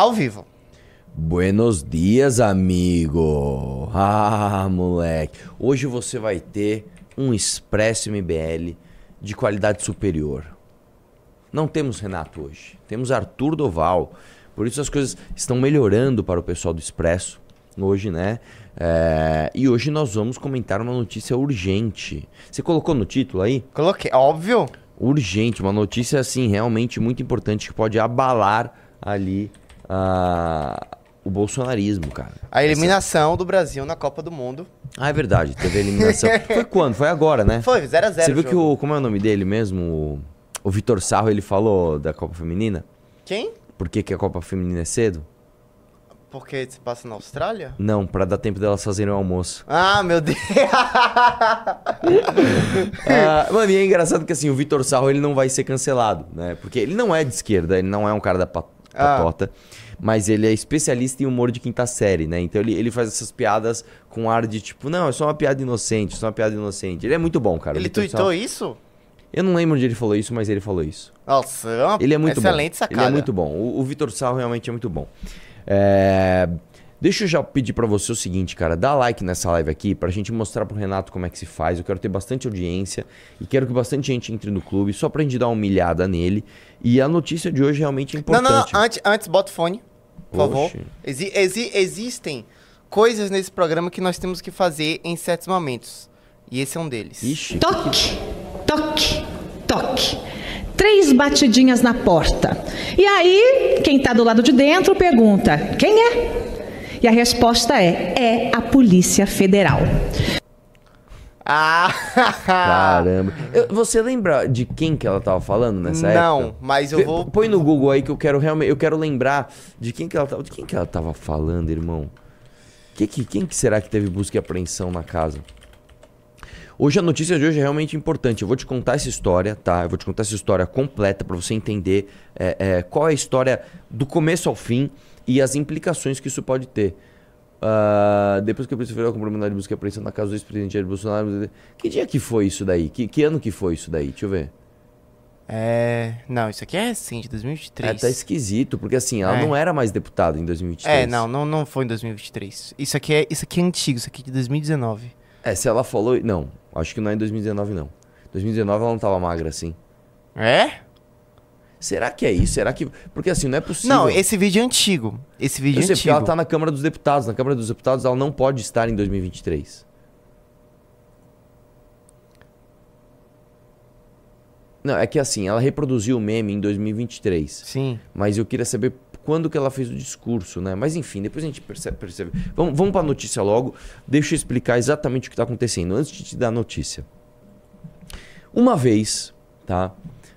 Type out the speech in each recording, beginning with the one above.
Ao vivo. Buenos dias, amigo. Ah, moleque. Hoje você vai ter um Expresso MBL de qualidade superior. Não temos Renato hoje. Temos Arthur Doval. Por isso as coisas estão melhorando para o pessoal do Expresso hoje, né? É, e hoje nós vamos comentar uma notícia urgente. Você colocou no título aí? Coloquei, óbvio. Urgente, uma notícia assim realmente muito importante que pode abalar ali a o bolsonarismo, cara. A eliminação Essa... do Brasil na Copa do Mundo. Ah, é verdade. Teve a eliminação. Foi quando? Foi agora, né? Foi, 0x0. Você viu que o. Como é o nome dele mesmo? O, o Vitor Sarro, ele falou da Copa Feminina? Quem? Por que, que a Copa Feminina é cedo? Porque se passa na Austrália? Não, para dar tempo delas fazerem o almoço. Ah, meu Deus! ah, mano, e é engraçado que assim, o Vitor Sarro ele não vai ser cancelado, né? Porque ele não é de esquerda, ele não é um cara da ah. patota. Ah mas ele é especialista em humor de quinta série, né? Então ele, ele faz essas piadas com ar de tipo, não, é só uma piada inocente, é só uma piada inocente. Ele é muito bom, cara. Ele tweetou isso? Eu não lembro onde ele falou isso, mas ele falou isso. Nossa, é ele é muito excelente bom. sacada. Ele é muito bom. O, o Vitor Sal realmente é muito bom. É... Deixa eu já pedir para você o seguinte, cara, dá like nessa live aqui pra gente mostrar pro Renato como é que se faz. Eu quero ter bastante audiência e quero que bastante gente entre no clube, só pra gente dar uma humilhada nele. E a notícia de hoje realmente é importante. Não, não, não. Antes, antes bota o fone por favor. Exi exi existem coisas nesse programa que nós temos que fazer em certos momentos. E esse é um deles. Ixi. Toque, toque, toque. Três batidinhas na porta. E aí, quem está do lado de dentro pergunta: quem é? E a resposta é: é a Polícia Federal. Ah! Caramba. Eu, você lembra de quem que ela tava falando nessa Não, época? Não, mas eu vou. Põe no Google aí que eu quero realmente. Eu quero lembrar de quem que ela tava. De quem que ela tava falando, irmão? Que, que, quem que será que teve busca e apreensão na casa? Hoje a notícia de hoje é realmente importante. Eu vou te contar essa história, tá? Eu vou te contar essa história completa para você entender é, é, qual é a história do começo ao fim e as implicações que isso pode ter. Uh, depois que a Polícia Federal comprou mandado de busca e apreensão na casa do ex-presidente Jair Bolsonaro. Que dia que foi isso daí? Que, que, ano que foi isso daí? Deixa eu ver. É. Não, isso aqui é recente, 2023. É, tá esquisito, porque assim, ela é. não era mais deputada em 2023. É, não, não, não foi em 2023. Isso aqui, é, isso aqui é antigo, isso aqui é de 2019. É, se ela falou. Não, acho que não é em 2019, não. 2019 ela não tava magra assim. É? Será que é isso? Será que. Porque assim, não é possível. Não, esse vídeo é antigo. Esse vídeo eu é sei, antigo. ela tá na Câmara dos Deputados. Na Câmara dos Deputados ela não pode estar em 2023. Não, é que assim, ela reproduziu o meme em 2023. Sim. Mas eu queria saber quando que ela fez o discurso, né? Mas enfim, depois a gente percebe. percebe. Vamos, vamos para a notícia logo. Deixa eu explicar exatamente o que está acontecendo antes de te dar a notícia. Uma vez, tá?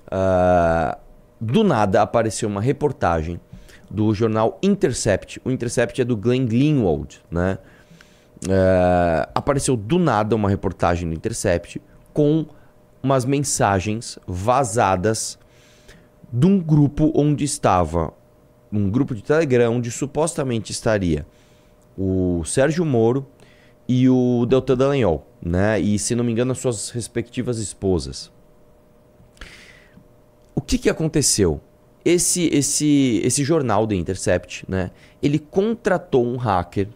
Uh, do nada apareceu uma reportagem do jornal Intercept. O Intercept é do Glenn Greenwald, né? É, apareceu do nada uma reportagem do Intercept com umas mensagens vazadas de um grupo onde estava um grupo de Telegram onde supostamente estaria o Sérgio Moro e o Deltan Dallagnol, né? E se não me engano as suas respectivas esposas. O que, que aconteceu? Esse, esse, esse jornal The Intercept, né? Ele contratou um hacker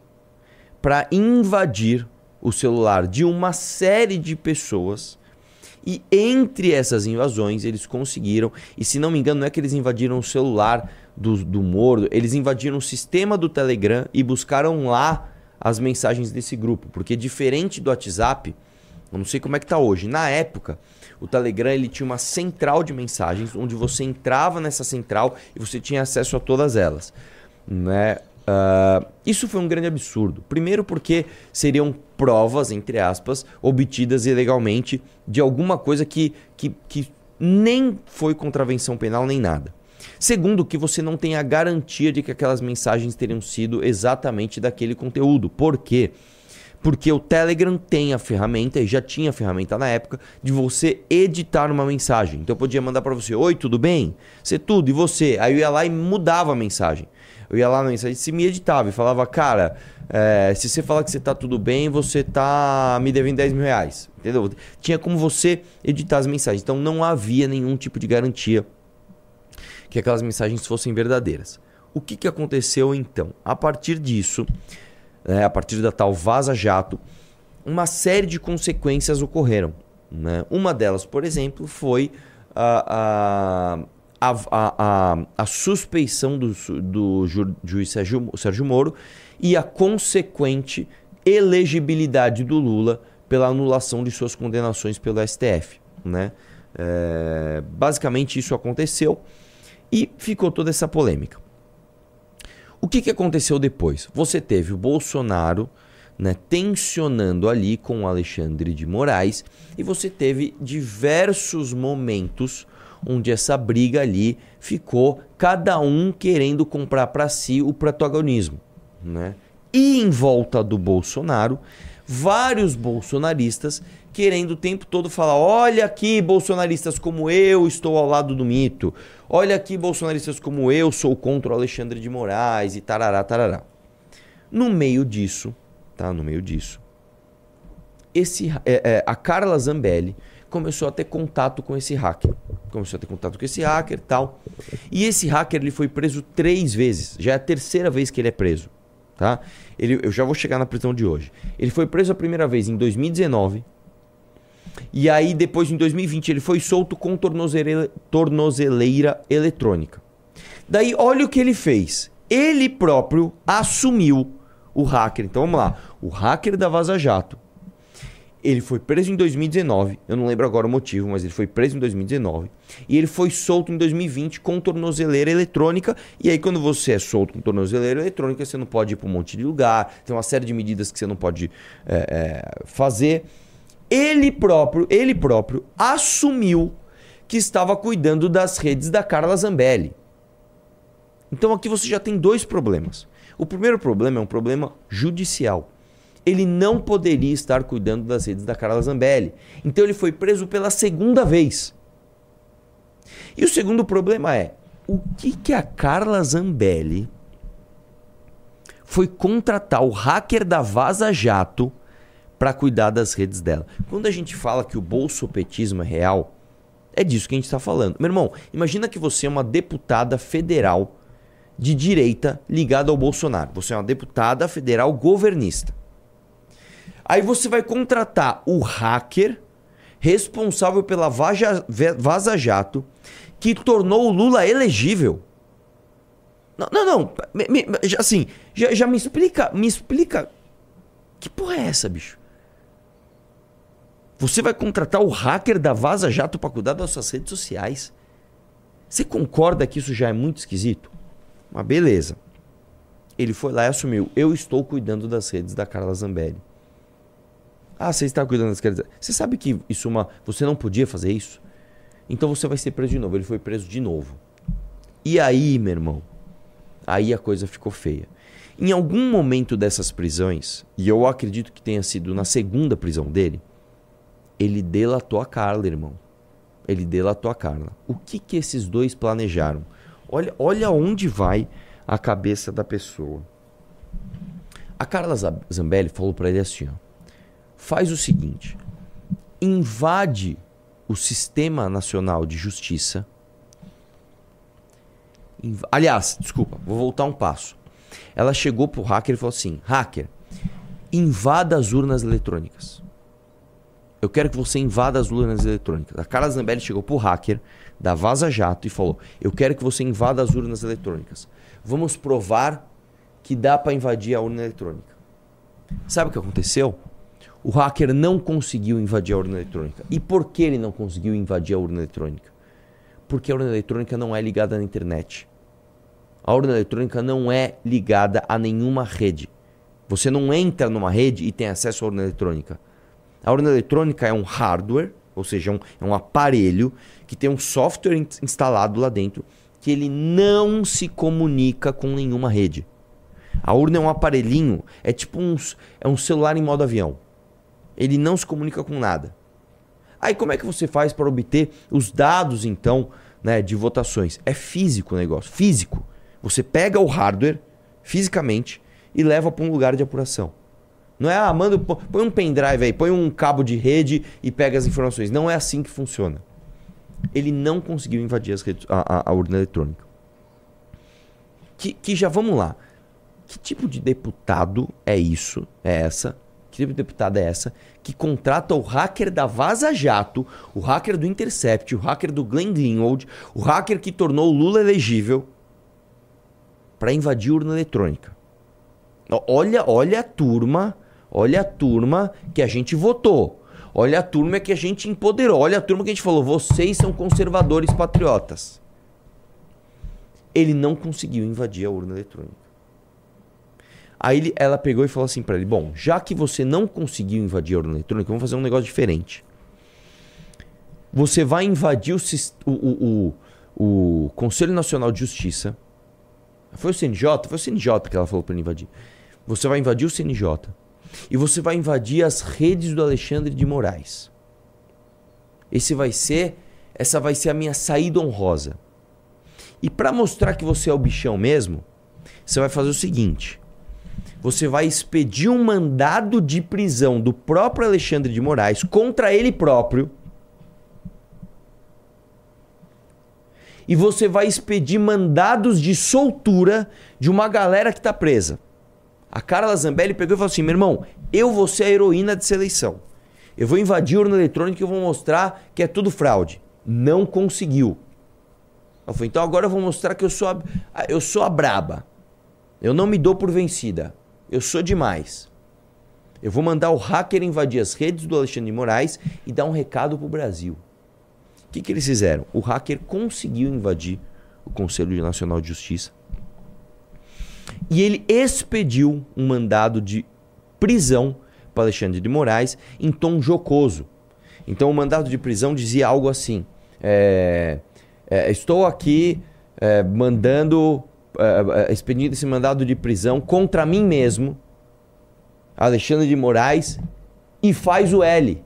para invadir o celular de uma série de pessoas. E entre essas invasões, eles conseguiram. E se não me engano, não é que eles invadiram o celular do, do Moro, eles invadiram o sistema do Telegram e buscaram lá as mensagens desse grupo. Porque diferente do WhatsApp, eu não sei como é que tá hoje. Na época, o Telegram ele tinha uma central de mensagens onde você entrava nessa central e você tinha acesso a todas elas. Né? Uh, isso foi um grande absurdo. Primeiro, porque seriam provas, entre aspas, obtidas ilegalmente de alguma coisa que, que, que nem foi contravenção penal nem nada. Segundo, que você não tem a garantia de que aquelas mensagens teriam sido exatamente daquele conteúdo. Por quê? Porque porque o Telegram tem a ferramenta, e já tinha a ferramenta na época, de você editar uma mensagem. Então eu podia mandar para você: Oi, tudo bem? Você tudo, e você? Aí eu ia lá e mudava a mensagem. Eu ia lá na mensagem, se me editava e falava: Cara, é, se você falar que você tá tudo bem, você tá me devendo 10 mil reais. Entendeu? Tinha como você editar as mensagens. Então não havia nenhum tipo de garantia que aquelas mensagens fossem verdadeiras. O que, que aconteceu então? A partir disso, né, a partir da tal Vaza Jato, uma série de consequências ocorreram. Né? Uma delas, por exemplo, foi a, a, a, a, a suspeição do, do ju, juiz Sérgio, Sérgio Moro e a consequente elegibilidade do Lula pela anulação de suas condenações pelo STF. Né? É, basicamente isso aconteceu e ficou toda essa polêmica. O que, que aconteceu depois? Você teve o Bolsonaro né, tensionando ali com o Alexandre de Moraes e você teve diversos momentos onde essa briga ali ficou cada um querendo comprar para si o protagonismo, né? E em volta do Bolsonaro, vários bolsonaristas querendo o tempo todo falar: olha aqui, bolsonaristas como eu estou ao lado do mito. Olha aqui, bolsonaristas como eu sou contra o Alexandre de Moraes e tarará, tarará. No meio disso, tá? No meio disso, esse, é, é, a Carla Zambelli começou a ter contato com esse hacker. Começou a ter contato com esse hacker tal. E esse hacker ele foi preso três vezes. Já é a terceira vez que ele é preso. Tá? Ele, eu já vou chegar na prisão de hoje. Ele foi preso a primeira vez em 2019 e aí, depois, em 2020, ele foi solto com tornozeleira, tornozeleira eletrônica. Daí, olha o que ele fez. Ele próprio assumiu o hacker. Então, vamos lá. O hacker da Vaza Jato. Ele foi preso em 2019. Eu não lembro agora o motivo, mas ele foi preso em 2019. E ele foi solto em 2020 com tornozeleira eletrônica. E aí, quando você é solto com tornozeleira eletrônica, você não pode ir para um monte de lugar. Tem uma série de medidas que você não pode é, é, fazer ele próprio, ele próprio assumiu que estava cuidando das redes da Carla Zambelli. Então aqui você já tem dois problemas. O primeiro problema é um problema judicial. Ele não poderia estar cuidando das redes da Carla Zambelli. Então ele foi preso pela segunda vez. E o segundo problema é o que, que a Carla Zambelli foi contratar o hacker da Vaza Jato para cuidar das redes dela. Quando a gente fala que o bolsopetismo é real, é disso que a gente está falando. Meu irmão, imagina que você é uma deputada federal de direita ligada ao Bolsonaro. Você é uma deputada federal governista. Aí você vai contratar o hacker responsável pela Vaza Jato que tornou o Lula elegível. Não, não, não. Me, me, assim, já, já me explica, me explica. Que porra é essa, bicho? Você vai contratar o hacker da Vaza Jato para cuidar das suas redes sociais. Você concorda que isso já é muito esquisito? Mas beleza. Ele foi lá e assumiu. Eu estou cuidando das redes da Carla Zambelli. Ah, você está cuidando das redes. Você sabe que isso é uma. Você não podia fazer isso? Então você vai ser preso de novo. Ele foi preso de novo. E aí, meu irmão? Aí a coisa ficou feia. Em algum momento dessas prisões, e eu acredito que tenha sido na segunda prisão dele, ele delatou a Carla, irmão. Ele delatou a Carla. O que que esses dois planejaram? Olha, olha onde vai a cabeça da pessoa. A Carla Zambelli falou para ele assim: ó, faz o seguinte, invade o Sistema Nacional de Justiça. Inv Aliás, desculpa, vou voltar um passo. Ela chegou pro hacker e falou assim: hacker, invada as urnas eletrônicas. Eu quero que você invada as urnas eletrônicas. A Carla Zambelli chegou pro hacker da Vaza Jato e falou: Eu quero que você invada as urnas eletrônicas. Vamos provar que dá para invadir a urna eletrônica. Sabe o que aconteceu? O hacker não conseguiu invadir a urna eletrônica. E por que ele não conseguiu invadir a urna eletrônica? Porque a urna eletrônica não é ligada na internet. A urna eletrônica não é ligada a nenhuma rede. Você não entra numa rede e tem acesso à urna eletrônica. A urna eletrônica é um hardware, ou seja, um, é um aparelho que tem um software in instalado lá dentro que ele não se comunica com nenhuma rede. A urna é um aparelhinho, é tipo um, é um celular em modo avião. Ele não se comunica com nada. Aí como é que você faz para obter os dados então né, de votações? É físico o negócio, físico. Você pega o hardware fisicamente e leva para um lugar de apuração. Não é, ah, manda, põe um pendrive aí, põe um cabo de rede e pega as informações. Não é assim que funciona. Ele não conseguiu invadir redes, a, a, a urna eletrônica. Que, que já vamos lá. Que tipo de deputado é isso? É essa? Que tipo de deputada é essa? Que contrata o hacker da Vaza Jato, o hacker do Intercept, o hacker do Glenn Greenwald, o hacker que tornou o Lula elegível para invadir a urna eletrônica. Olha, olha a turma, olha a turma que a gente votou. Olha a turma que a gente empoderou. Olha a turma que a gente falou, vocês são conservadores patriotas. Ele não conseguiu invadir a urna eletrônica. Aí ele, ela pegou e falou assim para ele: Bom, já que você não conseguiu invadir a urna eletrônica, vamos fazer um negócio diferente. Você vai invadir o, o, o, o Conselho Nacional de Justiça. Foi o CNJ? Foi o CNJ que ela falou para ele invadir. Você vai invadir o CNJ. E você vai invadir as redes do Alexandre de Moraes. Esse vai ser. Essa vai ser a minha saída honrosa. E para mostrar que você é o bichão mesmo, você vai fazer o seguinte: você vai expedir um mandado de prisão do próprio Alexandre de Moraes contra ele próprio. E você vai expedir mandados de soltura de uma galera que está presa. A Carla Zambelli pegou e falou assim: meu irmão, eu vou ser a heroína dessa eleição. Eu vou invadir a urna eletrônica e eu vou mostrar que é tudo fraude. Não conseguiu. Ela falou, então agora eu vou mostrar que eu sou a, eu sou a braba. Eu não me dou por vencida. Eu sou demais. Eu vou mandar o hacker invadir as redes do Alexandre de Moraes e dar um recado pro Brasil. O que, que eles fizeram? O hacker conseguiu invadir o Conselho Nacional de Justiça. E ele expediu um mandado de prisão para Alexandre de Moraes em tom jocoso. Então o mandado de prisão dizia algo assim: é, é, estou aqui é, mandando, é, é, expedindo esse mandado de prisão contra mim mesmo, Alexandre de Moraes, e faz o L.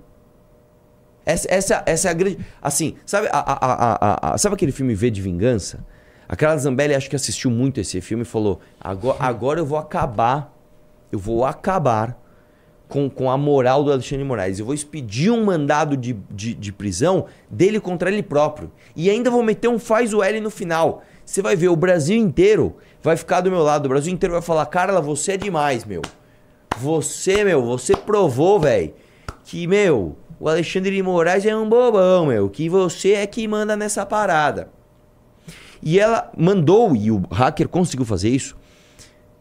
Essa, essa, essa é a grande. Assim, sabe, a, a, a, sabe aquele filme V de Vingança? Aquela Zambelli acho que assistiu muito esse filme e falou: agora, agora eu vou acabar, eu vou acabar com, com a moral do Alexandre de Moraes. Eu vou expedir um mandado de, de, de, prisão dele contra ele próprio. E ainda vou meter um faz o L no final. Você vai ver, o Brasil inteiro vai ficar do meu lado. O Brasil inteiro vai falar, Carla, você é demais, meu. Você, meu, você provou, velho, que, meu, o Alexandre de Moraes é um bobão, meu. Que você é que manda nessa parada. E ela mandou, e o hacker conseguiu fazer isso,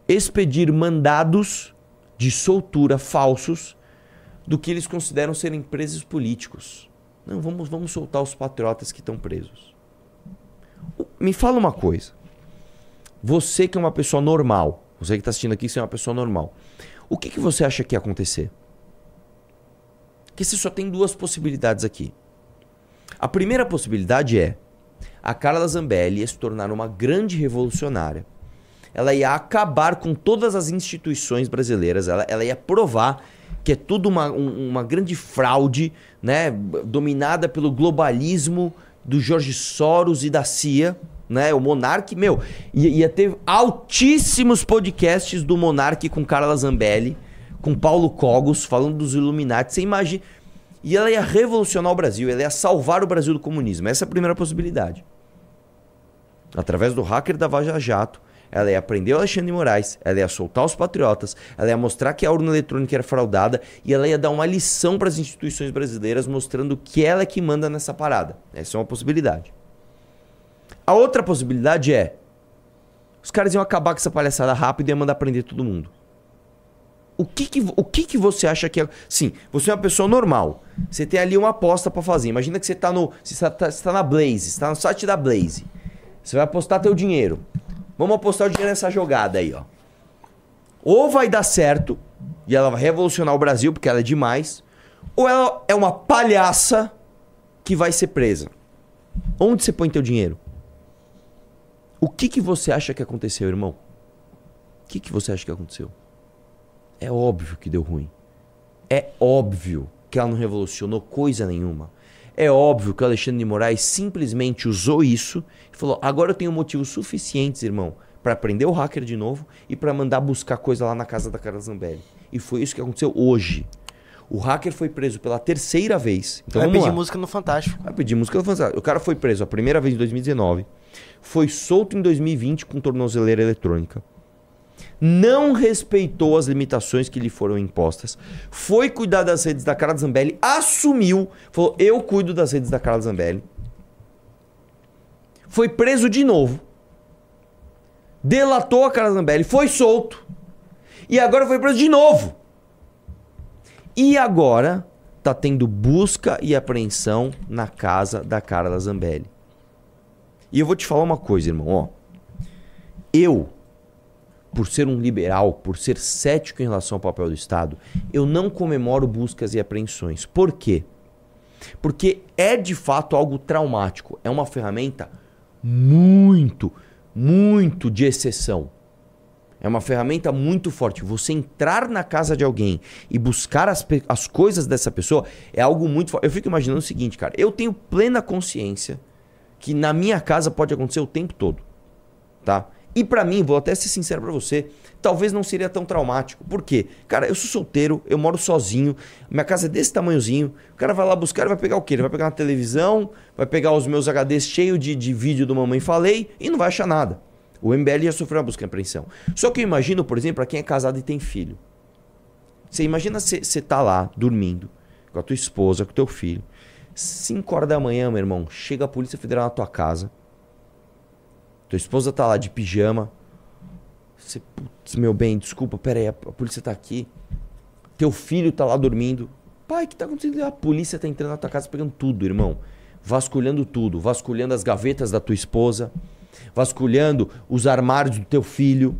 expedir mandados de soltura falsos do que eles consideram serem presos políticos. Não, vamos, vamos soltar os patriotas que estão presos. Me fala uma coisa. Você que é uma pessoa normal, você que está assistindo aqui, você é uma pessoa normal. O que, que você acha que ia acontecer? Que você só tem duas possibilidades aqui. A primeira possibilidade é a Carla Zambelli ia se tornar uma grande revolucionária. Ela ia acabar com todas as instituições brasileiras, ela, ela ia provar que é tudo uma, um, uma grande fraude, né, dominada pelo globalismo do Jorge Soros e da CIA, né, o Monark, meu, ia, ia ter altíssimos podcasts do Monark com Carla Zambelli, com Paulo Cogos, falando dos Illuminati, você imagina... E ela ia revolucionar o Brasil, ela ia salvar o Brasil do comunismo. Essa é a primeira possibilidade. Através do hacker da Vaja Jato, ela ia prender o Alexandre de Moraes, ela ia soltar os patriotas, ela ia mostrar que a urna eletrônica era fraudada e ela ia dar uma lição para as instituições brasileiras mostrando que ela é que manda nessa parada. Essa é uma possibilidade. A outra possibilidade é os caras iam acabar com essa palhaçada rápido e ia mandar prender todo mundo. O que que, o que que você acha que é... Sim, você é uma pessoa normal. Você tem ali uma aposta para fazer. Imagina que você está no, você está, você tá na Blaze, está no site da Blaze. Você vai apostar teu dinheiro. Vamos apostar o dinheiro nessa jogada aí, ó. Ou vai dar certo e ela vai revolucionar o Brasil porque ela é demais, ou ela é uma palhaça que vai ser presa. Onde você põe teu dinheiro? O que que você acha que aconteceu, irmão? O que que você acha que aconteceu? É óbvio que deu ruim. É óbvio que ela não revolucionou coisa nenhuma. É óbvio que o Alexandre de Moraes simplesmente usou isso e falou: agora eu tenho motivos suficientes, irmão, para prender o hacker de novo e para mandar buscar coisa lá na casa da Carla Zambelli. E foi isso que aconteceu hoje. O hacker foi preso pela terceira vez. Então, Vai pedir lá. música no Fantástico. Vai pedir música no Fantástico. O cara foi preso a primeira vez em 2019. Foi solto em 2020 com tornozeleira eletrônica. Não respeitou as limitações que lhe foram impostas. Foi cuidar das redes da Carla Zambelli. Assumiu. Falou: Eu cuido das redes da Carla Zambelli. Foi preso de novo. Delatou a Carla Zambelli. Foi solto. E agora foi preso de novo. E agora tá tendo busca e apreensão na casa da Carla Zambelli. E eu vou te falar uma coisa, irmão, ó. Eu, por ser um liberal, por ser cético em relação ao papel do Estado, eu não comemoro buscas e apreensões. Por quê? Porque é de fato algo traumático. É uma ferramenta muito, muito de exceção. É uma ferramenta muito forte. Você entrar na casa de alguém e buscar as, as coisas dessa pessoa é algo muito forte. Eu fico imaginando o seguinte, cara. Eu tenho plena consciência que na minha casa pode acontecer o tempo todo. Tá? E para mim, vou até ser sincero para você, talvez não seria tão traumático. Por quê? Cara, eu sou solteiro, eu moro sozinho, minha casa é desse tamanhozinho. O cara vai lá buscar e vai pegar o quê? Ele vai pegar uma televisão, vai pegar os meus HDs cheios de, de vídeo do Mamãe Falei e não vai achar nada. O MBL já sofreu uma busca e apreensão. Só que eu imagino, por exemplo, para quem é casado e tem filho. Você imagina você tá lá, dormindo, com a tua esposa, com o teu filho. 5 horas da manhã, meu irmão, chega a Polícia Federal na tua casa. Tua esposa tá lá de pijama. Você, putz, meu bem, desculpa, pera aí, a, a polícia tá aqui. Teu filho tá lá dormindo. Pai, o que tá acontecendo? A polícia tá entrando na tua casa pegando tudo, irmão. Vasculhando tudo. Vasculhando as gavetas da tua esposa vasculhando os armários do teu filho.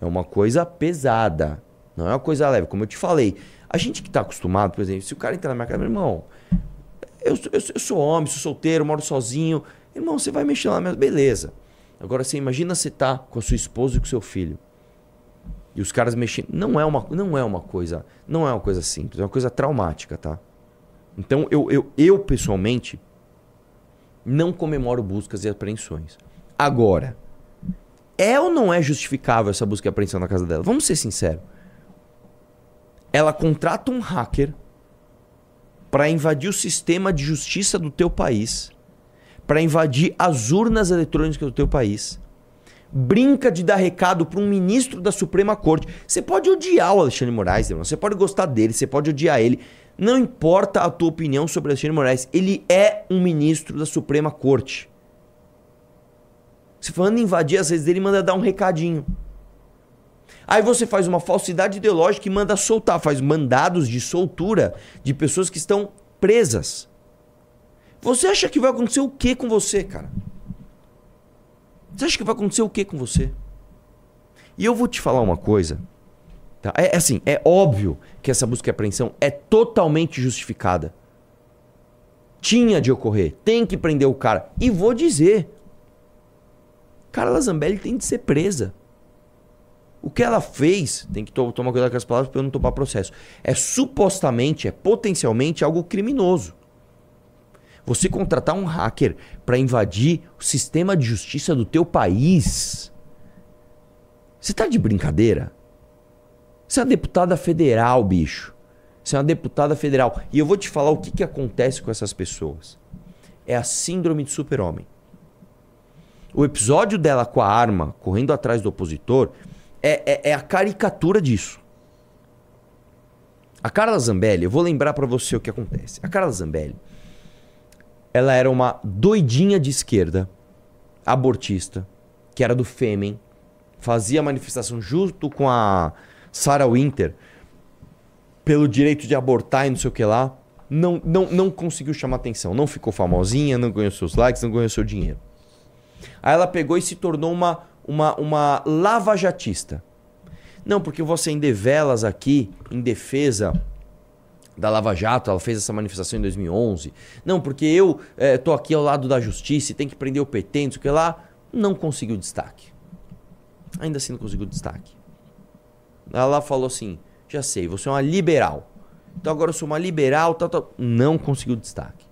É uma coisa pesada. Não é uma coisa leve. Como eu te falei, a gente que está acostumado, por exemplo, se o cara entrar na minha casa, meu irmão, eu, eu, eu, sou homem, sou solteiro, moro sozinho. Irmão, você vai mexer lá, mesmo, beleza. Agora você imagina você tá com a sua esposa e com o seu filho. E os caras mexendo. Não é uma, não é uma coisa. Não é uma coisa simples, é uma coisa traumática, tá? Então eu, eu, eu pessoalmente não comemoro buscas e apreensões. Agora, é ou não é justificável essa busca e apreensão na casa dela? Vamos ser sinceros. Ela contrata um hacker para invadir o sistema de justiça do teu país, para invadir as urnas eletrônicas do teu país. Brinca de dar recado para um ministro da Suprema Corte. Você pode odiar o Alexandre Moraes, irmão. Você pode gostar dele, você pode odiar ele. Não importa a tua opinião sobre Alexandre Moraes, ele é um ministro da Suprema Corte. Se falando invadir as redes dele, manda dar um recadinho. Aí você faz uma falsidade ideológica e manda soltar, faz mandados de soltura de pessoas que estão presas. Você acha que vai acontecer o que com você, cara? Você acha que vai acontecer o que com você? E eu vou te falar uma coisa Tá? É, é assim, é óbvio que essa busca e apreensão é totalmente justificada. Tinha de ocorrer, tem que prender o cara. E vou dizer, Carla Zambelli tem de ser presa. O que ela fez, tem que to tomar cuidado com as palavras para não tomar processo. É supostamente, é potencialmente algo criminoso. Você contratar um hacker para invadir o sistema de justiça do teu país. Você tá de brincadeira? Você é uma deputada federal, bicho. Você é uma deputada federal. E eu vou te falar o que, que acontece com essas pessoas. É a síndrome de super-homem. O episódio dela com a arma, correndo atrás do opositor, é, é, é a caricatura disso. A Carla Zambelli, eu vou lembrar para você o que acontece. A Carla Zambelli, ela era uma doidinha de esquerda, abortista, que era do Fêmen, fazia manifestação junto com a Sarah Winter, pelo direito de abortar e não sei o que lá, não, não, não conseguiu chamar atenção. Não ficou famosinha, não ganhou seus likes, não ganhou seu dinheiro. Aí ela pegou e se tornou uma, uma, uma lavajatista. Não, porque eu vou acender velas aqui em defesa da Lava Jato, ela fez essa manifestação em 2011. Não, porque eu é, tô aqui ao lado da justiça e tem que prender o PT, não sei o que lá. Não conseguiu destaque. Ainda assim não conseguiu destaque. Ela falou assim: já sei, você é uma liberal. Então agora eu sou uma liberal, tal, tal. Não conseguiu destaque.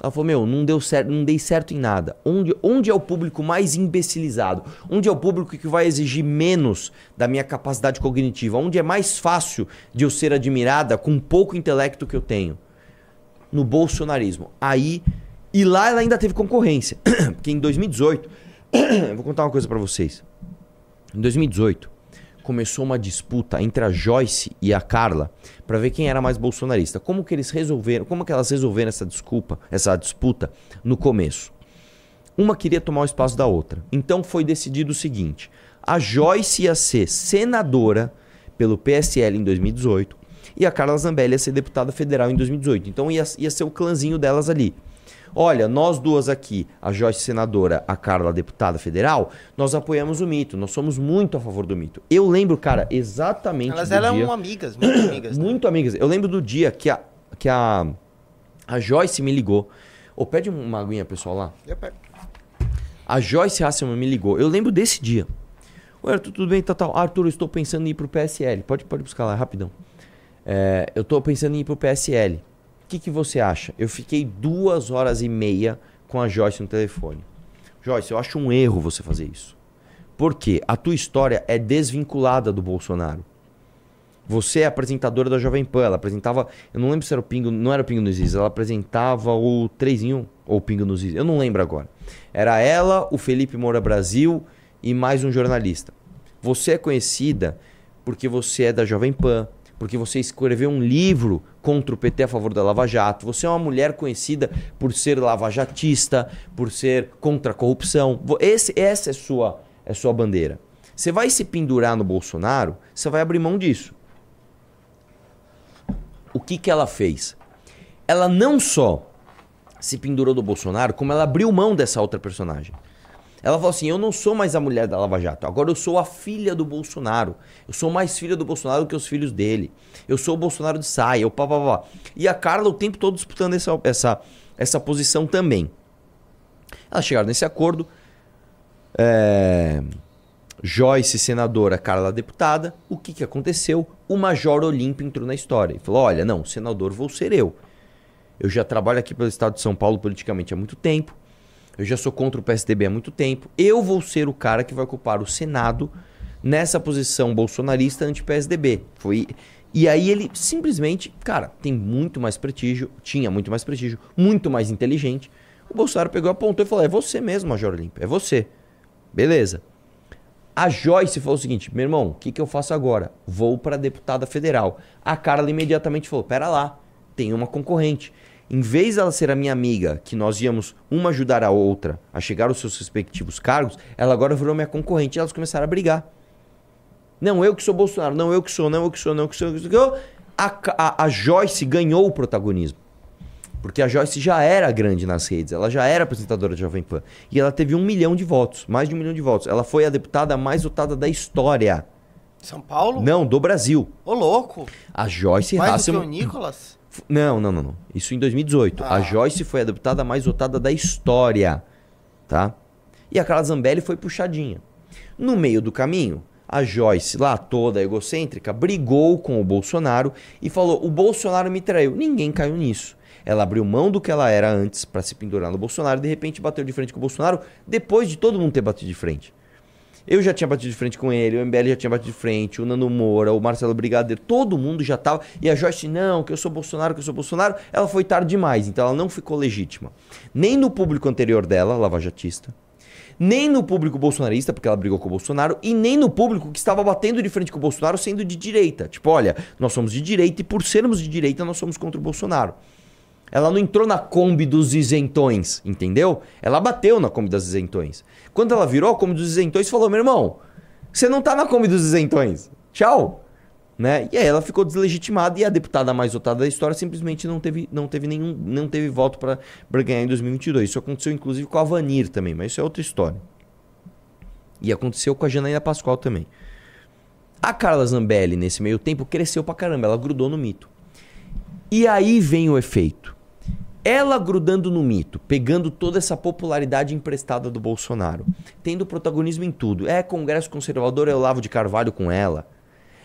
Ela falou: Meu, não deu certo, não dei certo em nada. Onde, onde é o público mais imbecilizado? Onde é o público que vai exigir menos da minha capacidade cognitiva? Onde é mais fácil de eu ser admirada com pouco intelecto que eu tenho? No bolsonarismo. Aí E lá ela ainda teve concorrência. Porque em 2018, eu vou contar uma coisa para vocês. Em 2018, começou uma disputa entre a Joyce e a Carla para ver quem era mais bolsonarista. Como que eles resolveram, como que elas resolveram essa desculpa, essa disputa no começo? Uma queria tomar o espaço da outra. Então foi decidido o seguinte: a Joyce ia ser senadora pelo PSL em 2018 e a Carla Zambelli ia ser deputada federal em 2018. Então ia, ia ser o clãzinho delas ali. Olha, nós duas aqui, a Joyce senadora, a Carla deputada federal, nós apoiamos o mito, nós somos muito a favor do mito. Eu lembro, cara, exatamente Elas eram dia... amigas, muito amigas. Né? muito amigas. Eu lembro do dia que a, que a, a Joyce me ligou. Ou oh, pede uma aguinha, pessoal, lá. Eu pego. A Joyce Hasselman me ligou. Eu lembro desse dia. Oi, Arthur, tudo bem? Tá, tá. Arthur, eu estou pensando em ir pro PSL. Pode, pode buscar lá, rapidão. É, eu estou pensando em ir pro PSL. O que, que você acha? Eu fiquei duas horas e meia com a Joyce no telefone. Joyce, eu acho um erro você fazer isso. Porque a tua história é desvinculada do Bolsonaro. Você é apresentadora da Jovem Pan. Ela apresentava. Eu não lembro se era o Pingo. Não era o Pingo nos Is. Ela apresentava o 3 em 1 ou o Pingo nos Is. Eu não lembro agora. Era ela, o Felipe Moura Brasil e mais um jornalista. Você é conhecida porque você é da Jovem Pan, porque você escreveu um livro contra o PT a favor da Lava Jato. Você é uma mulher conhecida por ser lavajatista, por ser contra a corrupção. Esse, essa é sua, é sua bandeira. Você vai se pendurar no Bolsonaro, você vai abrir mão disso. O que, que ela fez? Ela não só se pendurou do Bolsonaro, como ela abriu mão dessa outra personagem. Ela falou assim: Eu não sou mais a mulher da Lava Jato, agora eu sou a filha do Bolsonaro. Eu sou mais filha do Bolsonaro do que os filhos dele. Eu sou o Bolsonaro de saia, eu pá. E a Carla o tempo todo disputando essa, essa, essa posição também. Elas chegaram nesse acordo. É... Joyce, senadora, Carla, deputada. O que, que aconteceu? O Major Olímpio entrou na história e falou: Olha, não, senador vou ser eu. Eu já trabalho aqui pelo estado de São Paulo politicamente há muito tempo. Eu já sou contra o PSDB há muito tempo. Eu vou ser o cara que vai ocupar o Senado nessa posição bolsonarista anti-PSDB. Foi e aí ele simplesmente, cara, tem muito mais prestígio, tinha muito mais prestígio, muito mais inteligente. O Bolsonaro pegou, apontou e falou: "É você mesmo, Major Olímpio, é você". Beleza. A Joyce falou o seguinte: "Meu irmão, o que, que eu faço agora? Vou para deputada federal". A Carla imediatamente falou: "Pera lá, tem uma concorrente" em vez dela ser a minha amiga, que nós íamos uma ajudar a outra a chegar aos seus respectivos cargos, ela agora virou minha concorrente e elas começaram a brigar. Não, eu que sou Bolsonaro, não, eu que sou, não, eu que sou, não, eu que sou. Eu que sou. A, a, a Joyce ganhou o protagonismo. Porque a Joyce já era grande nas redes, ela já era apresentadora de Jovem Pan. E ela teve um milhão de votos, mais de um milhão de votos. Ela foi a deputada mais votada da história. São Paulo? Não, do Brasil. Ô, louco. A Joyce Mais Hasselman... do que o Nicolas? Não, não, não, não. Isso em 2018. Ah. A Joyce foi a deputada mais votada da história, tá? E a Carla Zambelli foi puxadinha. No meio do caminho, a Joyce, lá toda egocêntrica, brigou com o Bolsonaro e falou: "O Bolsonaro me traiu". Ninguém caiu nisso. Ela abriu mão do que ela era antes para se pendurar no Bolsonaro e de repente bateu de frente com o Bolsonaro depois de todo mundo ter batido de frente. Eu já tinha batido de frente com ele, o MBL já tinha batido de frente, o Nando Moura, o Marcelo Brigadeiro, todo mundo já tava. E a Joyce, não, que eu sou Bolsonaro, que eu sou Bolsonaro. Ela foi tarde demais, então ela não ficou legítima. Nem no público anterior dela, lavajatista, nem no público bolsonarista, porque ela brigou com o Bolsonaro, e nem no público que estava batendo de frente com o Bolsonaro sendo de direita. Tipo, olha, nós somos de direita e por sermos de direita nós somos contra o Bolsonaro. Ela não entrou na Kombi dos isentões, entendeu? Ela bateu na Kombi dos isentões. Quando ela virou a Kombi dos isentões, falou: meu irmão, você não tá na Kombi dos isentões. Tchau. Né? E aí ela ficou deslegitimada e a deputada mais votada da história simplesmente não teve, não teve nenhum, não teve voto para ganhar em 2022. Isso aconteceu inclusive com a Vanir também, mas isso é outra história. E aconteceu com a Janaína Pascoal também. A Carla Zambelli, nesse meio tempo, cresceu pra caramba, ela grudou no mito. E aí vem o efeito ela grudando no mito, pegando toda essa popularidade emprestada do Bolsonaro, tendo protagonismo em tudo. É Congresso Conservador, é o Lavo de Carvalho com ela.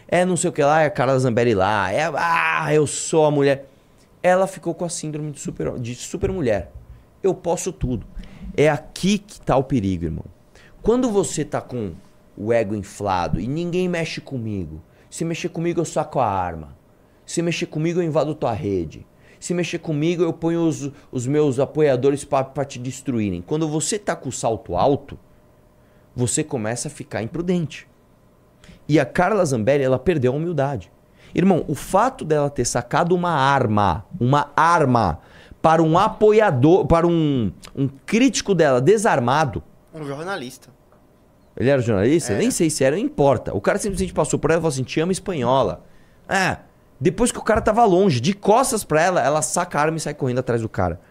É não sei o que lá, é a Carla Zambelli lá. É, ah, eu sou a mulher. Ela ficou com a síndrome de super, de super mulher. Eu posso tudo. É aqui que tá o perigo, irmão. Quando você tá com o ego inflado e ninguém mexe comigo, se mexer comigo eu saco a arma. Se mexer comigo eu invado tua rede. Se mexer comigo, eu ponho os, os meus apoiadores para te destruírem. Quando você tá com o salto alto, você começa a ficar imprudente. E a Carla Zambelli, ela perdeu a humildade. Irmão, o fato dela ter sacado uma arma, uma arma, para um apoiador, para um, um crítico dela desarmado. Um jornalista. Ele era jornalista? Nem sei se era, não importa. O cara simplesmente passou por ela e falou assim: te amo espanhola. É. Depois que o cara tava longe, de costas pra ela, ela saca a arma e sai correndo atrás do cara.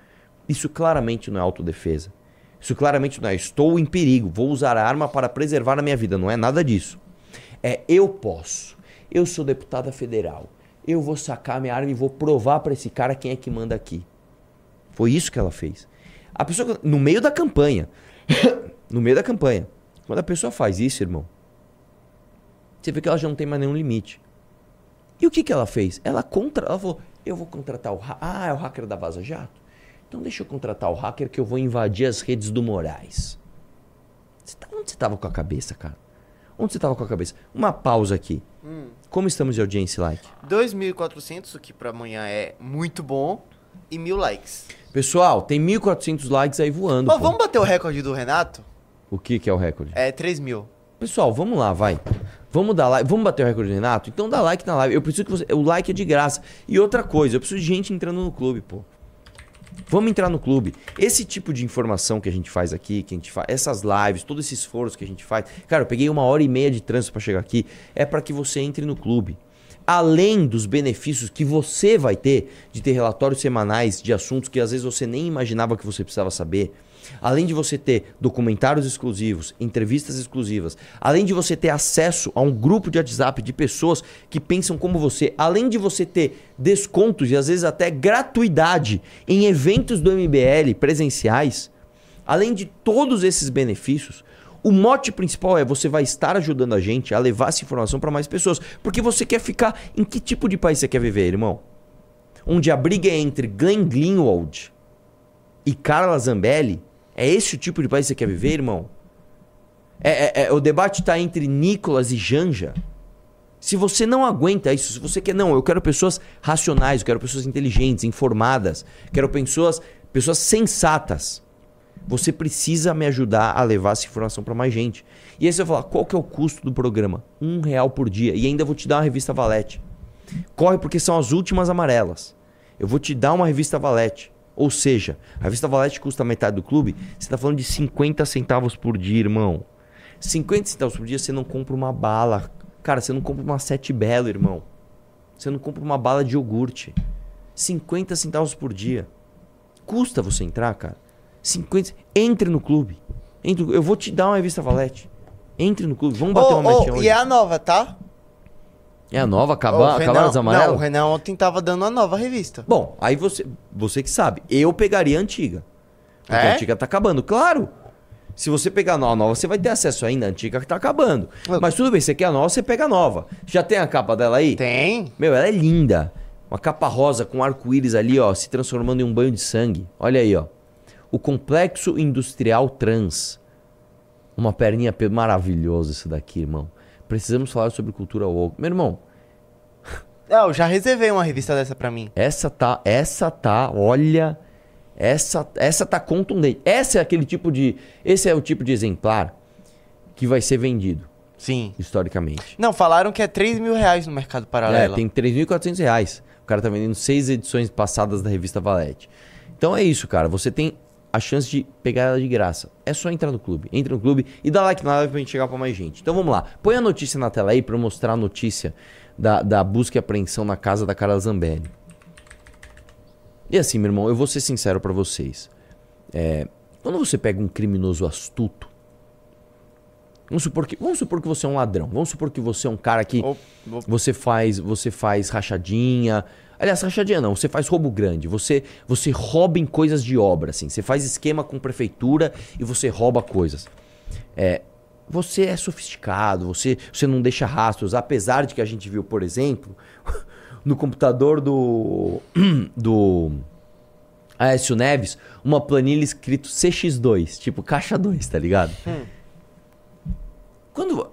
Isso claramente não é autodefesa. Isso claramente não é. Estou em perigo, vou usar a arma para preservar a minha vida. Não é nada disso. É eu posso. Eu sou deputada federal. Eu vou sacar minha arma e vou provar para esse cara quem é que manda aqui. Foi isso que ela fez. A pessoa, no meio da campanha, no meio da campanha, quando a pessoa faz isso, irmão, você vê que ela já não tem mais nenhum limite. E o que, que ela fez? Ela contra, ela falou: eu vou contratar o ah, é o hacker da Vaza Jato. Então deixa eu contratar o hacker que eu vou invadir as redes do Moraes. Você tá, onde você estava com a cabeça, cara? Onde você estava com a cabeça? Uma pausa aqui. Hum. Como estamos de audiência like? 2.400, o que para amanhã é muito bom, e mil likes. Pessoal, tem 1.400 likes aí voando. Pô, vamos bater o recorde do Renato? O que, que é o recorde? É 3 mil. Pessoal, vamos lá, vai. Vamos dar like, vamos bater o recorde do Renato? Então dá like na live. Eu preciso que você. O like é de graça. E outra coisa, eu preciso de gente entrando no clube, pô. Vamos entrar no clube. Esse tipo de informação que a gente faz aqui, que a gente faz, essas lives, todo esse esforço que a gente faz. Cara, eu peguei uma hora e meia de trânsito para chegar aqui. É para que você entre no clube além dos benefícios que você vai ter de ter relatórios semanais de assuntos que às vezes você nem imaginava que você precisava saber, além de você ter documentários exclusivos, entrevistas exclusivas, além de você ter acesso a um grupo de WhatsApp de pessoas que pensam como você, além de você ter descontos e às vezes até gratuidade em eventos do MBL presenciais, além de todos esses benefícios, o mote principal é você vai estar ajudando a gente a levar essa informação para mais pessoas. Porque você quer ficar. Em que tipo de país você quer viver, irmão? Onde a briga é entre Glenn Greenwald e Carla Zambelli? É esse o tipo de país que você quer viver, irmão? É, é, é, o debate está entre Nicolas e Janja. Se você não aguenta isso, se você quer, não, eu quero pessoas racionais, eu quero pessoas inteligentes, informadas, quero pessoas, pessoas sensatas. Você precisa me ajudar a levar essa informação para mais gente. E aí você vai falar, qual que é o custo do programa? Um real por dia. E ainda vou te dar uma revista Valete. Corre porque são as últimas amarelas. Eu vou te dar uma revista Valete. Ou seja, a revista Valete custa metade do clube. Você está falando de 50 centavos por dia, irmão. 50 centavos por dia você não compra uma bala. Cara, você não compra uma sete belo, irmão. Você não compra uma bala de iogurte. 50 centavos por dia. Custa você entrar, cara. 50. Entre no clube. Entre, eu vou te dar uma revista Valete. Entre no clube. Vamos bater oh, uma oh, E é a nova, tá? É a nova? Acaba, acabaram as amarelas? Não, o Renan ontem tava dando a nova revista. Bom, aí você, você que sabe. Eu pegaria a antiga. Porque é? a antiga tá acabando. Claro! Se você pegar a nova, você vai ter acesso ainda. A antiga que tá acabando. Mas tudo bem, você quer a nova, você pega a nova. Já tem a capa dela aí? Tem. Meu, ela é linda. Uma capa rosa com arco-íris ali, ó, se transformando em um banho de sangue. Olha aí, ó o Complexo Industrial Trans. Uma perninha maravilhoso isso daqui, irmão. Precisamos falar sobre cultura woke. Meu irmão. Não, eu já reservei uma revista dessa pra mim. Essa tá, essa tá, olha, essa, essa tá contundente. Essa é aquele tipo de, esse é o tipo de exemplar que vai ser vendido. Sim. Historicamente. Não, falaram que é 3 mil reais no mercado paralelo. É, tem 3.400 reais. O cara tá vendendo seis edições passadas da revista Valete. Então é isso, cara. Você tem a chance de pegar ela de graça. É só entrar no clube. Entra no clube e dá like na live pra gente chegar pra mais gente. Então vamos lá. Põe a notícia na tela aí pra eu mostrar a notícia da, da busca e apreensão na casa da Carla Zambelli. E assim, meu irmão, eu vou ser sincero para vocês. É, quando você pega um criminoso astuto, vamos supor que, vamos supor que você é um ladrão, vamos supor que você é um cara que oh, oh. você faz, você faz rachadinha, Aliás, rachadinha não, você faz roubo grande. Você, você rouba em coisas de obra, assim. Você faz esquema com prefeitura e você rouba coisas. É, você é sofisticado, você, você não deixa rastros. Apesar de que a gente viu, por exemplo, no computador do. do. Aécio Neves, uma planilha escrito CX2, tipo caixa 2, tá ligado? Hum. Quando.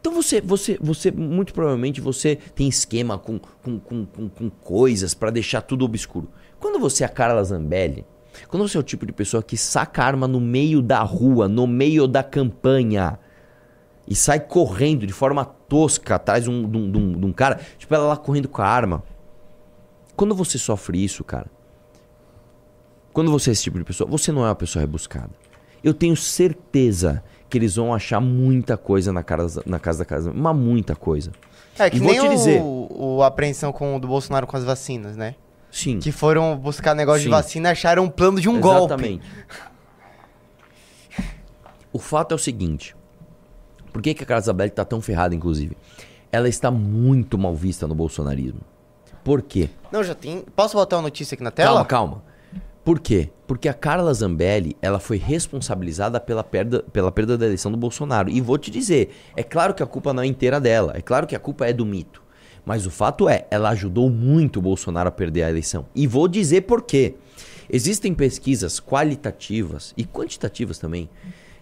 Então você, você, você, muito provavelmente você tem esquema com, com, com, com, com coisas para deixar tudo obscuro. Quando você é a Carla Zambelli, quando você é o tipo de pessoa que saca arma no meio da rua, no meio da campanha, e sai correndo de forma tosca atrás de um, de um, de um, de um cara, tipo ela lá correndo com a arma. Quando você sofre isso, cara, quando você é esse tipo de pessoa, você não é uma pessoa rebuscada. Eu tenho certeza que eles vão achar muita coisa na, cara, na casa da casa, mas muita coisa. É que e nem o, dizer, o, a apreensão com, do Bolsonaro com as vacinas, né? Sim. Que foram buscar negócio Sim. de vacina e acharam um plano de um Exatamente. golpe. O fato é o seguinte. Por que, que a Carla Zambelli está tão ferrada, inclusive? Ela está muito mal vista no bolsonarismo. Por quê? Não, já tem. Posso botar uma notícia aqui na tela? Calma, calma. Por quê? Porque a Carla Zambelli, ela foi responsabilizada pela perda, pela perda da eleição do Bolsonaro. E vou te dizer, é claro que a culpa não é inteira dela, é claro que a culpa é do mito. Mas o fato é, ela ajudou muito o Bolsonaro a perder a eleição. E vou dizer por quê. Existem pesquisas qualitativas e quantitativas também,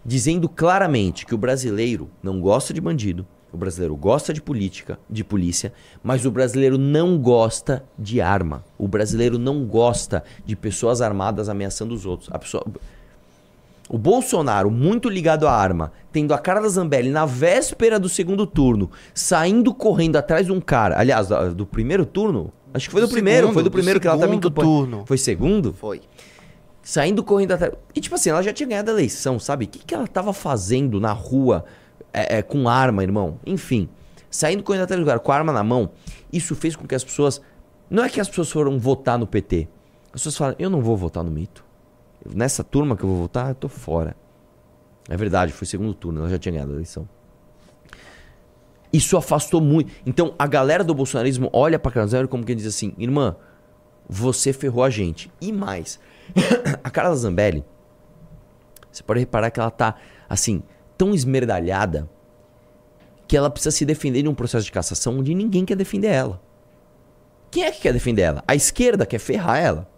dizendo claramente que o brasileiro não gosta de bandido, o brasileiro gosta de política, de polícia, mas o brasileiro não gosta de arma. O brasileiro não gosta de pessoas armadas ameaçando os outros. A pessoa... O Bolsonaro, muito ligado à arma, tendo a cara da Zambelli na véspera do segundo turno, saindo correndo atrás de um cara. Aliás, do primeiro turno? Acho que foi do, do primeiro, segundo, foi do primeiro do que ela tava em turno. Foi segundo? Foi. Saindo correndo atrás. E tipo assim, ela já tinha ganhado a eleição, sabe? O que, que ela tava fazendo na rua é, é, com arma, irmão. Enfim, saindo correndo atrás do lugar com a arma na mão, isso fez com que as pessoas. Não é que as pessoas foram votar no PT. As pessoas falam, eu não vou votar no mito. Nessa turma que eu vou votar, eu tô fora. É verdade, foi segundo turno, ela já tinha ganhado a eleição. Isso afastou muito. Então, a galera do bolsonarismo olha pra Carla Zambelli como quem diz assim: irmã, você ferrou a gente. E mais, a Carla Zambelli, você pode reparar que ela tá, assim, tão esmerdalhada que ela precisa se defender de um processo de cassação onde ninguém quer defender ela. Quem é que quer defender ela? A esquerda quer ferrar ela.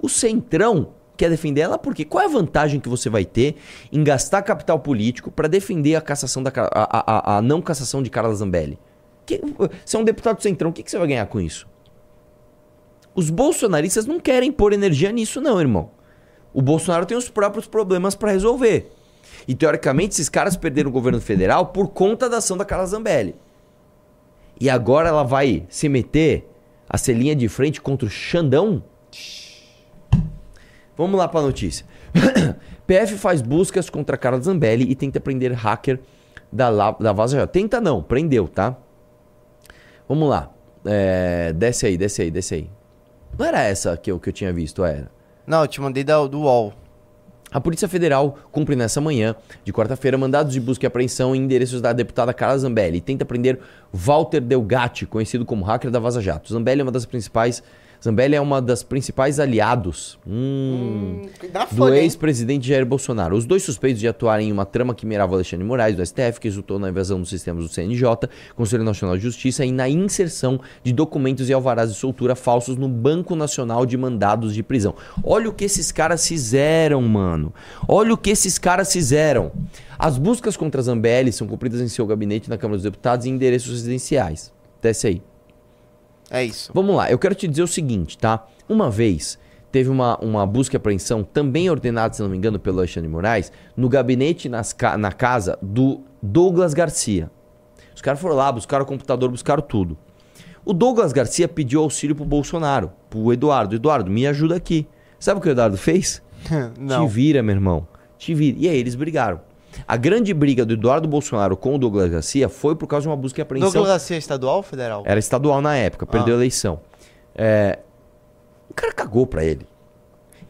O centrão quer defender ela porque qual é a vantagem que você vai ter em gastar capital político para defender a cassação da a, a, a, não cassação de Carla Zambelli? Que, você é um deputado do centrão, o que, que você vai ganhar com isso? Os bolsonaristas não querem pôr energia nisso, não, irmão. O Bolsonaro tem os próprios problemas para resolver. E teoricamente esses caras perderam o governo federal por conta da ação da Carla Zambelli. E agora ela vai se meter a ser linha de frente contra o Xandão? Vamos lá para a notícia. PF faz buscas contra Carla Zambelli e tenta prender hacker da, da Vaza Jato. Tenta não, prendeu, tá? Vamos lá. É, desce aí, desce aí, desce aí. Não era essa que eu, que eu tinha visto, era? Não, eu te mandei da, do UOL. A Polícia Federal cumpre nessa manhã de quarta-feira mandados de busca e apreensão em endereços da deputada Carla Zambelli e tenta prender Walter Delgatti, conhecido como hacker da Vaza Jato. Zambelli é uma das principais Zambelli é uma das principais aliados hum, hum, do ex-presidente Jair Bolsonaro. Os dois suspeitos de atuarem em uma trama que mirava Alexandre Moraes, do STF, que resultou na invasão dos sistemas do CNJ, Conselho Nacional de Justiça, e na inserção de documentos e alvarás de soltura falsos no Banco Nacional de Mandados de Prisão. Olha o que esses caras fizeram, mano. Olha o que esses caras fizeram. As buscas contra Zambelli são cumpridas em seu gabinete na Câmara dos Deputados em endereços residenciais. Desce aí. É isso. Vamos lá, eu quero te dizer o seguinte, tá? Uma vez teve uma, uma busca e apreensão, também ordenada, se não me engano, pelo Alexandre Moraes, no gabinete nas, na casa do Douglas Garcia. Os caras foram lá, buscaram o computador, buscaram tudo. O Douglas Garcia pediu auxílio pro Bolsonaro, pro Eduardo. Eduardo, me ajuda aqui. Sabe o que o Eduardo fez? Não. Te vira, meu irmão. Te vira. E aí eles brigaram. A grande briga do Eduardo Bolsonaro com o Douglas Garcia foi por causa de uma busca e apreensão. Douglas Garcia é estadual ou federal? Era estadual na época, perdeu ah. a eleição. É... O cara cagou pra ele.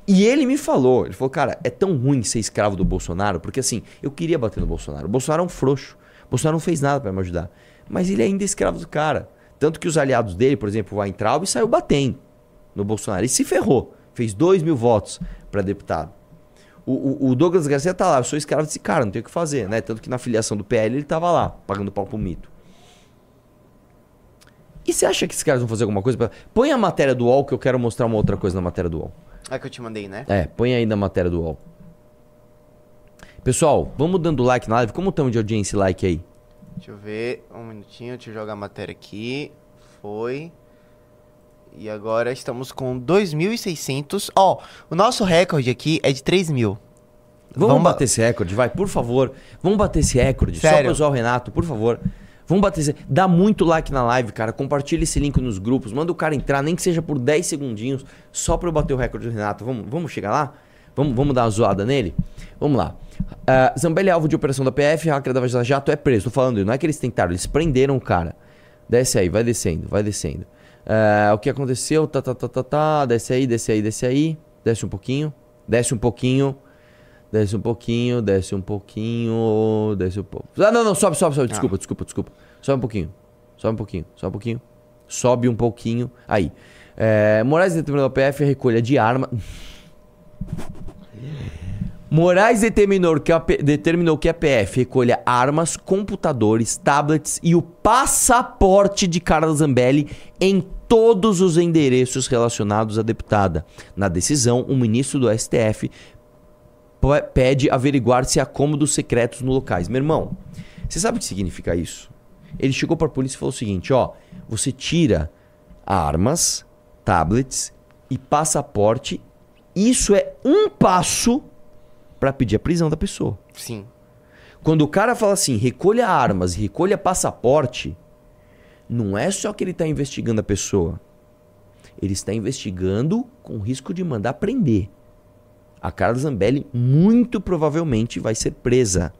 E ele me falou, ele falou, cara, é tão ruim ser escravo do Bolsonaro, porque assim, eu queria bater no Bolsonaro. O Bolsonaro é um frouxo. O Bolsonaro não fez nada para me ajudar. Mas ele ainda é escravo do cara. Tanto que os aliados dele, por exemplo, o Weintraub, saiu batendo no Bolsonaro. E se ferrou. Fez 2 mil votos para deputado. O, o, Douglas Garcia tá lá, eu sou escravo desse cara, não tem o que fazer, né? Tanto que na filiação do PL ele tava lá, pagando pau pro mito. E você acha que esses caras vão fazer alguma coisa? Pra... Põe a matéria do UOL que eu quero mostrar uma outra coisa na matéria do UOL. É que eu te mandei, né? É, põe aí na matéria do UOL. Pessoal, vamos dando like na live. Como estamos de audiência e like aí? Deixa eu ver, um minutinho, deixa eu jogar a matéria aqui. Foi. E agora estamos com 2.600. Ó, o nosso recorde aqui é de 3 mil. Vamos, Vamos ba- bater esse recorde, vai, por favor. Vamos bater esse recorde. Só Sério? pra usar o Renato, por favor. Vamos bater esse... Dá muito like na live, cara. Compartilha esse link nos grupos. Manda o cara entrar, nem que seja por 10 segundinhos, só pra eu bater o recorde do Renato. Vamos, vamos chegar lá? Vamos, vamos dar uma zoada nele? Vamos lá. Ah, Zambelli é alvo de operação da PF, hacker da Vaza Jato é preso. Tô falando, não é que eles tentaram, eles prenderam o cara. Desce aí, vai descendo, vai descendo. Ah, o que aconteceu? Tá, tá, tá, tá, tá. Desce aí, desce aí, desce aí. Desce um pouquinho. Desce um pouquinho. Desce um pouquinho, desce um pouquinho, desce um pouco. Ah, não, não, sobe, sobe, sobe. Desculpa, desculpa, desculpa. Sobe um pouquinho. Sobe um pouquinho, sobe um pouquinho. Sobe um pouquinho. Aí. É, Moraes determinou a PF a recolha de arma. Moraes determinou que, a, determinou que a PF recolha armas, computadores, tablets e o passaporte de Carla Zambelli em todos os endereços relacionados à deputada. Na decisão, o ministro do STF pede averiguar se há cômodos secretos no locais. Meu irmão, você sabe o que significa isso? Ele chegou para a polícia e falou o seguinte, ó, você tira armas, tablets e passaporte. Isso é um passo para pedir a prisão da pessoa. Sim. Quando o cara fala assim, recolha armas recolha passaporte, não é só que ele está investigando a pessoa. Ele está investigando com risco de mandar prender. A Carla Zambelli muito provavelmente vai ser presa.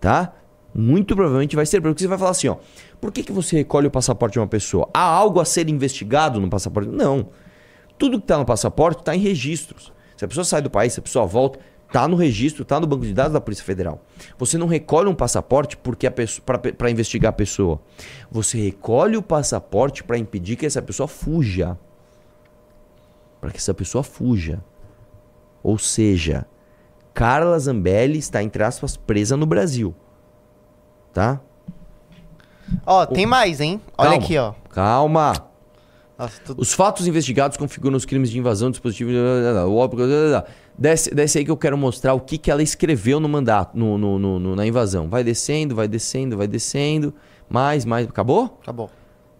Tá? Muito provavelmente vai ser presa. Porque você vai falar assim, ó. Por que, que você recolhe o passaporte de uma pessoa? Há algo a ser investigado no passaporte? Não. Tudo que está no passaporte está em registros. Se a pessoa sai do país, se a pessoa volta, está no registro, está no banco de dados da Polícia Federal. Você não recolhe um passaporte porque para investigar a pessoa. Você recolhe o passaporte para impedir que essa pessoa fuja. Para que essa pessoa fuja. Ou seja, Carla Zambelli está, entre aspas, presa no Brasil. Tá? Ó, tem mais, hein? Olha Calma. aqui, ó. Calma. Nossa, tudo... Os fatos investigados configuram os crimes de invasão de dispositivo. O óbito. Desce, desce aí que eu quero mostrar o que, que ela escreveu no mandato, no, no- no- no- na invasão. Vai descendo, vai descendo, vai descendo. Mais, mais. Acabou? Acabou.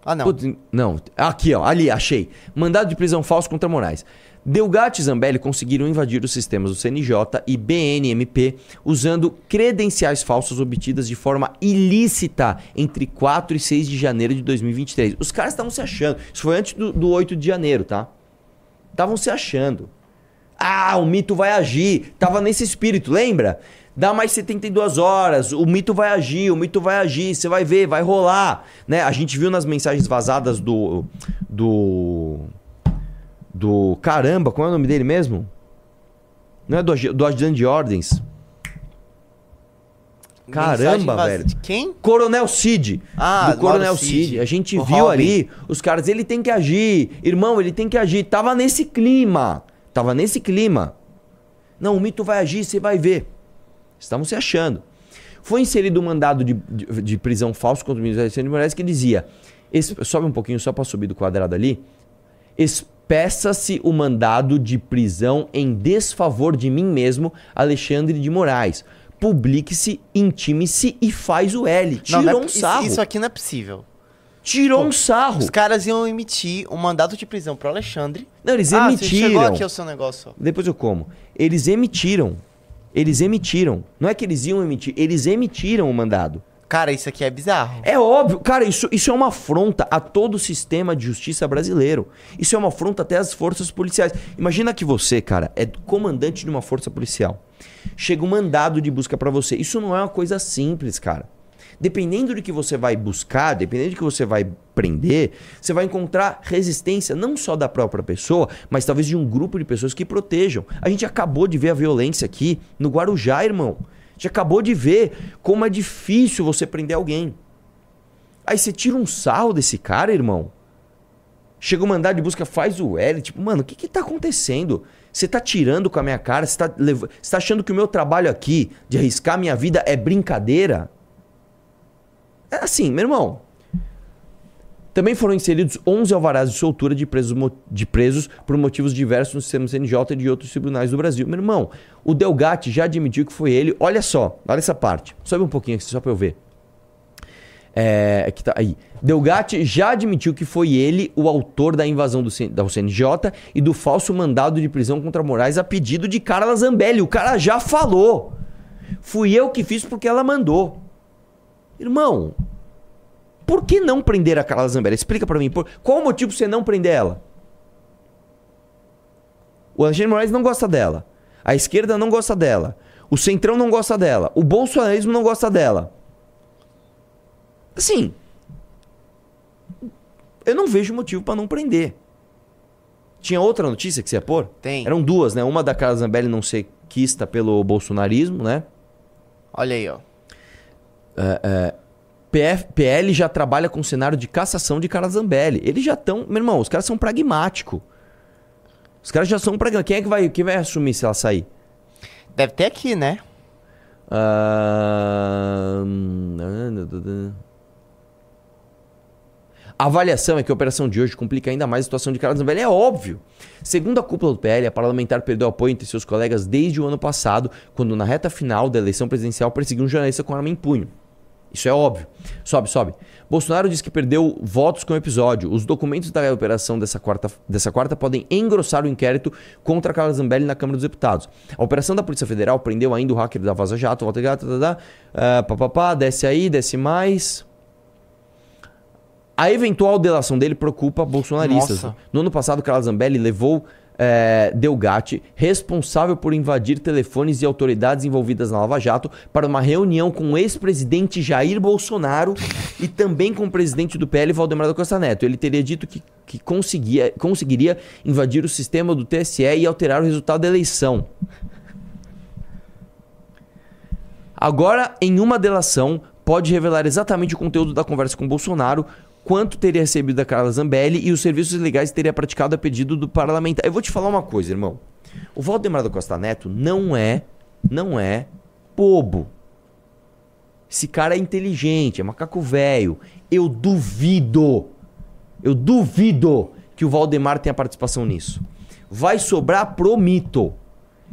Ah, não. Putz, não. Aqui, ó. Ali, achei. Mandado de prisão falso contra Moraes. Delgatti e Zambelli conseguiram invadir os sistemas do CNJ e BNMP usando credenciais falsas obtidas de forma ilícita entre 4 e 6 de janeiro de 2023. Os caras estavam se achando. Isso foi antes do, do 8 de janeiro, tá? Estavam se achando. Ah, o mito vai agir. Tava nesse espírito, lembra? Dá mais 72 horas, o mito vai agir, o mito vai agir, você vai ver, vai rolar, né? A gente viu nas mensagens vazadas do do do caramba, como é o nome dele mesmo? Não é do, do ajudante de ordens? Caramba, velho. de Quem? Coronel Cid. Ah, do Coronel Cid. Cid. A gente O viu Robin. ali os caras, ele tem que agir. Irmão, ele tem que agir. Tava nesse clima. Tava nesse clima. Não, o mito vai agir, você vai ver. Estavam se achando. Foi inserido um mandado de, de, de prisão falso contra o ministro Alexandre de Moraes que dizia: sobe um pouquinho só para subir do quadrado ali. Espeça-se o mandado de prisão em desfavor de mim mesmo, Alexandre de Moraes. Publique-se, intime-se e faz o L. Não, Tirou não é um sarro. Isso aqui não é possível. Tirou um sarro. Os caras iam emitir um mandato de prisão pro Alexandre. Não, eles Ah, você chegou emitiram. aqui o seu negócio. ó. Depois eu como. Eles emitiram. Eles emitiram. Não é que eles iam emitir, eles emitiram o mandado. Cara, isso aqui é bizarro. É óbvio, cara, isso, isso é uma afronta a todo o sistema de justiça brasileiro. Isso é uma afronta até às forças policiais. Imagina que você, cara, é comandante de uma força policial. Chega um mandado de busca pra você. Isso não é uma coisa simples, cara. Dependendo do que você vai buscar, dependendo do que você vai prender, você vai encontrar resistência não só da própria pessoa, mas talvez de um grupo de pessoas que protejam. A gente acabou de ver a violência aqui no Guarujá, irmão. Gente acabou de ver como é difícil você prender alguém. Aí você tira um sarro desse cara, irmão. Chega o mandado de busca, faz o L. Tipo, mano, o que que tá acontecendo? Você tá tirando com a minha cara? Você tá, lev- tá achando que o meu trabalho aqui, de arriscar minha vida, é brincadeira? É assim, meu irmão. Também foram inseridos 11 alvarás de soltura de presos, de presos por motivos diversos no sistema CNJ e de outros tribunais do Brasil. Meu irmão, o Delgatti já admitiu que foi ele. Olha só, olha essa parte. Sobe um pouquinho aqui só pra eu ver. É, que tá aí. Delgatti já admitiu que foi ele o autor da invasão do, da CNJ e do falso mandado de prisão contra Moraes a pedido de Carla Zambelli. O cara já falou. Fui eu que fiz porque ela mandou. Irmão, por que não prender a Carla Zambelli? Explica pra mim. Por... Qual o motivo pra você não prender ela? O Alexandre Moraes não gosta dela. A esquerda não gosta dela. O Centrão não gosta dela. O bolsonarismo não gosta dela. Assim. Eu não vejo motivo pra não prender. Tinha outra notícia que você ia pôr? Tem. Eram duas, né? Uma da Carla Zambelli não ser quista pelo bolsonarismo, né? Olha aí, ó. PF, PL já trabalha com cenário de cassação de Carla Zambelli. Eles já estão. Meu irmão, os caras são pragmáticos. Os caras já são pragmáticos. Quem é que vai, quem vai assumir se ela sair? Deve ter aqui, né? Ah, A avaliação é que a operação de hoje complica ainda mais a situação de Carla Zambelli. É óbvio. Segundo a cúpula do PL, a parlamentar perdeu apoio entre seus colegas desde o ano passado, quando na reta final da eleição presidencial perseguiu um jornalista com arma em punho. Isso é óbvio. Sobe, sobe. Bolsonaro diz que perdeu votos com o episódio. Os documentos da operação dessa quarta, dessa quarta podem engrossar o inquérito contra Carla Zambelli na Câmara dos Deputados. A operação da Polícia Federal prendeu ainda o hacker da Vaza Jato, Walter Gato, tá, tá, papapá, desce aí, desce mais. A eventual delação dele preocupa bolsonaristas. Nossa. No ano passado, Carla Zambelli levou eh, Delgatti, responsável por invadir telefones e autoridades envolvidas na Lava Jato, para uma reunião com o ex-presidente Jair Bolsonaro e também com o presidente do PL, Valdemar da Costa Neto. Ele teria dito que, que conseguia, conseguiria invadir o sistema do TSE e alterar o resultado da eleição. Agora, em uma delação, pode revelar exatamente o conteúdo da conversa com Bolsonaro, quanto teria recebido da Carla Zambelli e os serviços legais teria praticado a pedido do parlamentar. Eu vou te falar uma coisa, irmão. O Valdemar da Costa Neto não é, não é bobo. Esse cara é inteligente, é macaco velho. Eu duvido, eu duvido que o Valdemar tenha participação nisso. Vai sobrar pro mito.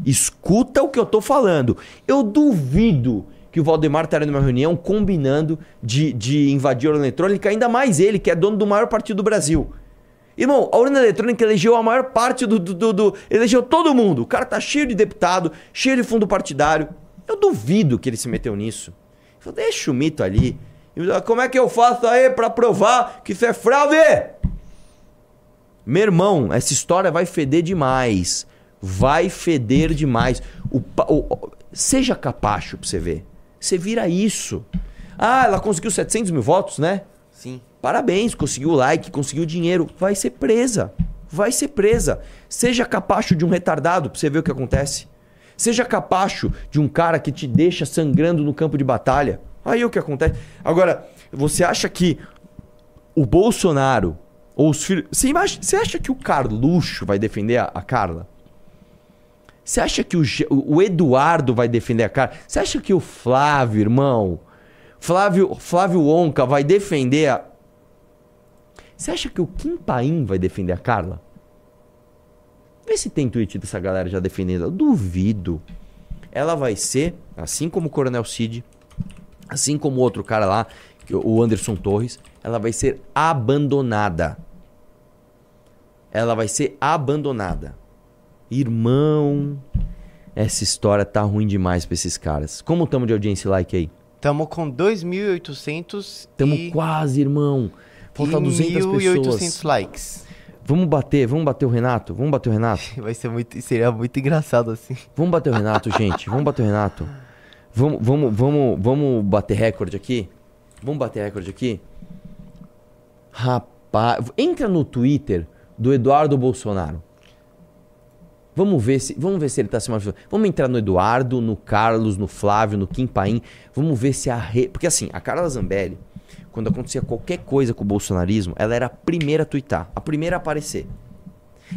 Escuta o que eu tô falando. Eu duvido que o Valdemar estaria numa reunião combinando de, de invadir a urna eletrônica, ainda mais ele, que é dono do maior partido do Brasil. Irmão, a urna eletrônica elegeu a maior parte do, do, do- do- Elegeu todo mundo. O cara tá cheio de deputado, cheio de fundo partidário. Eu duvido que ele se meteu nisso. Falou, deixa o mito ali. Eu, Como é que eu faço aí pra provar que isso é fraude? Meu irmão, essa história vai feder demais. Vai feder demais. O- o- seja capacho pra você ver. Você vira isso. Ah, ela conseguiu 700 mil votos, né? Sim. Parabéns, conseguiu like, conseguiu dinheiro. Vai ser presa. Vai ser presa. Seja capacho de um retardado pra você ver o que acontece. Seja capacho de um cara que te deixa sangrando no campo de batalha. Aí o que acontece. Agora, você acha que o Bolsonaro ou os filhos. Você, imagina- você acha que o Carluxo vai defender a, a Carla? Você acha que o, o Eduardo vai defender a Carla? Você acha que o Flávio, irmão? Flávio, Flávio Onca vai defender a. Você acha que o Kim Paim vai defender a Carla? Vê se tem tweet dessa galera já defendendo. Eu duvido. Ela vai ser, assim como o Coronel Cid, assim como o outro cara lá, o Anderson Torres, ela vai ser abandonada. Ela vai ser abandonada. Irmão, essa história tá ruim demais pra esses caras. Como tamo de audiência e like aí? Tamo com 2.800 Tamo e... quase, irmão. Falta e 200 1.800 pessoas. likes. Vamos bater, vamos bater o Renato, vamos bater o Renato. Vai ser muito... Seria muito engraçado assim. Vamos bater o Renato, gente. Vamos bater o Renato. Vamos, vamos, vamos, vamos bater recorde aqui? Vamos bater recorde aqui? Rapaz, entra no Twitter do Eduardo Bolsonaro. Vamos ver se, vamos ver se ele tá se manifestando. Vamos entrar no Eduardo, no Carlos, no Flávio, no Kim Paim. Vamos ver se a re... porque assim, a Carla Zambelli, quando acontecia qualquer coisa com o bolsonarismo, ela era a primeira a twittar, a primeira a aparecer.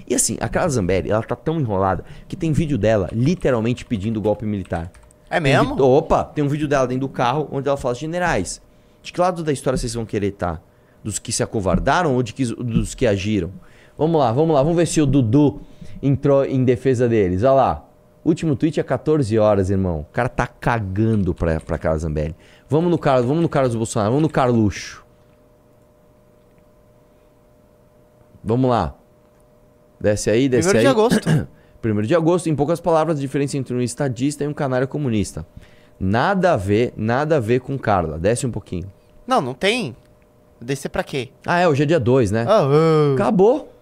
E assim, a Carla Zambelli, ela tá tão enrolada que tem vídeo dela literalmente pedindo golpe militar. É Tem mesmo? vi- Opa, tem um vídeo dela dentro do carro onde ela fala: Generais, de que lado da história vocês vão querer estar? Dos que se acovardaram ou de que, dos que agiram? Vamos lá, vamos lá, vamos ver se o Dudu entrou em defesa deles. Olha lá. Último tweet é 14 horas, irmão. O cara tá cagando pra, pra Carla Zambelli. Vamos no Carlos, vamos no Carlos Bolsonaro, vamos no Carluxo. Vamos lá. Desce aí, desce Primeiro aí. de agosto. Primeiro de agosto, em poucas palavras, a diferença entre um estadista e um canário comunista. Nada a ver, nada a ver com Carla. Desce um pouquinho. Não, não tem. Descer pra quê? Ah, é, hoje é dia 2, né? Ah, ah. Acabou.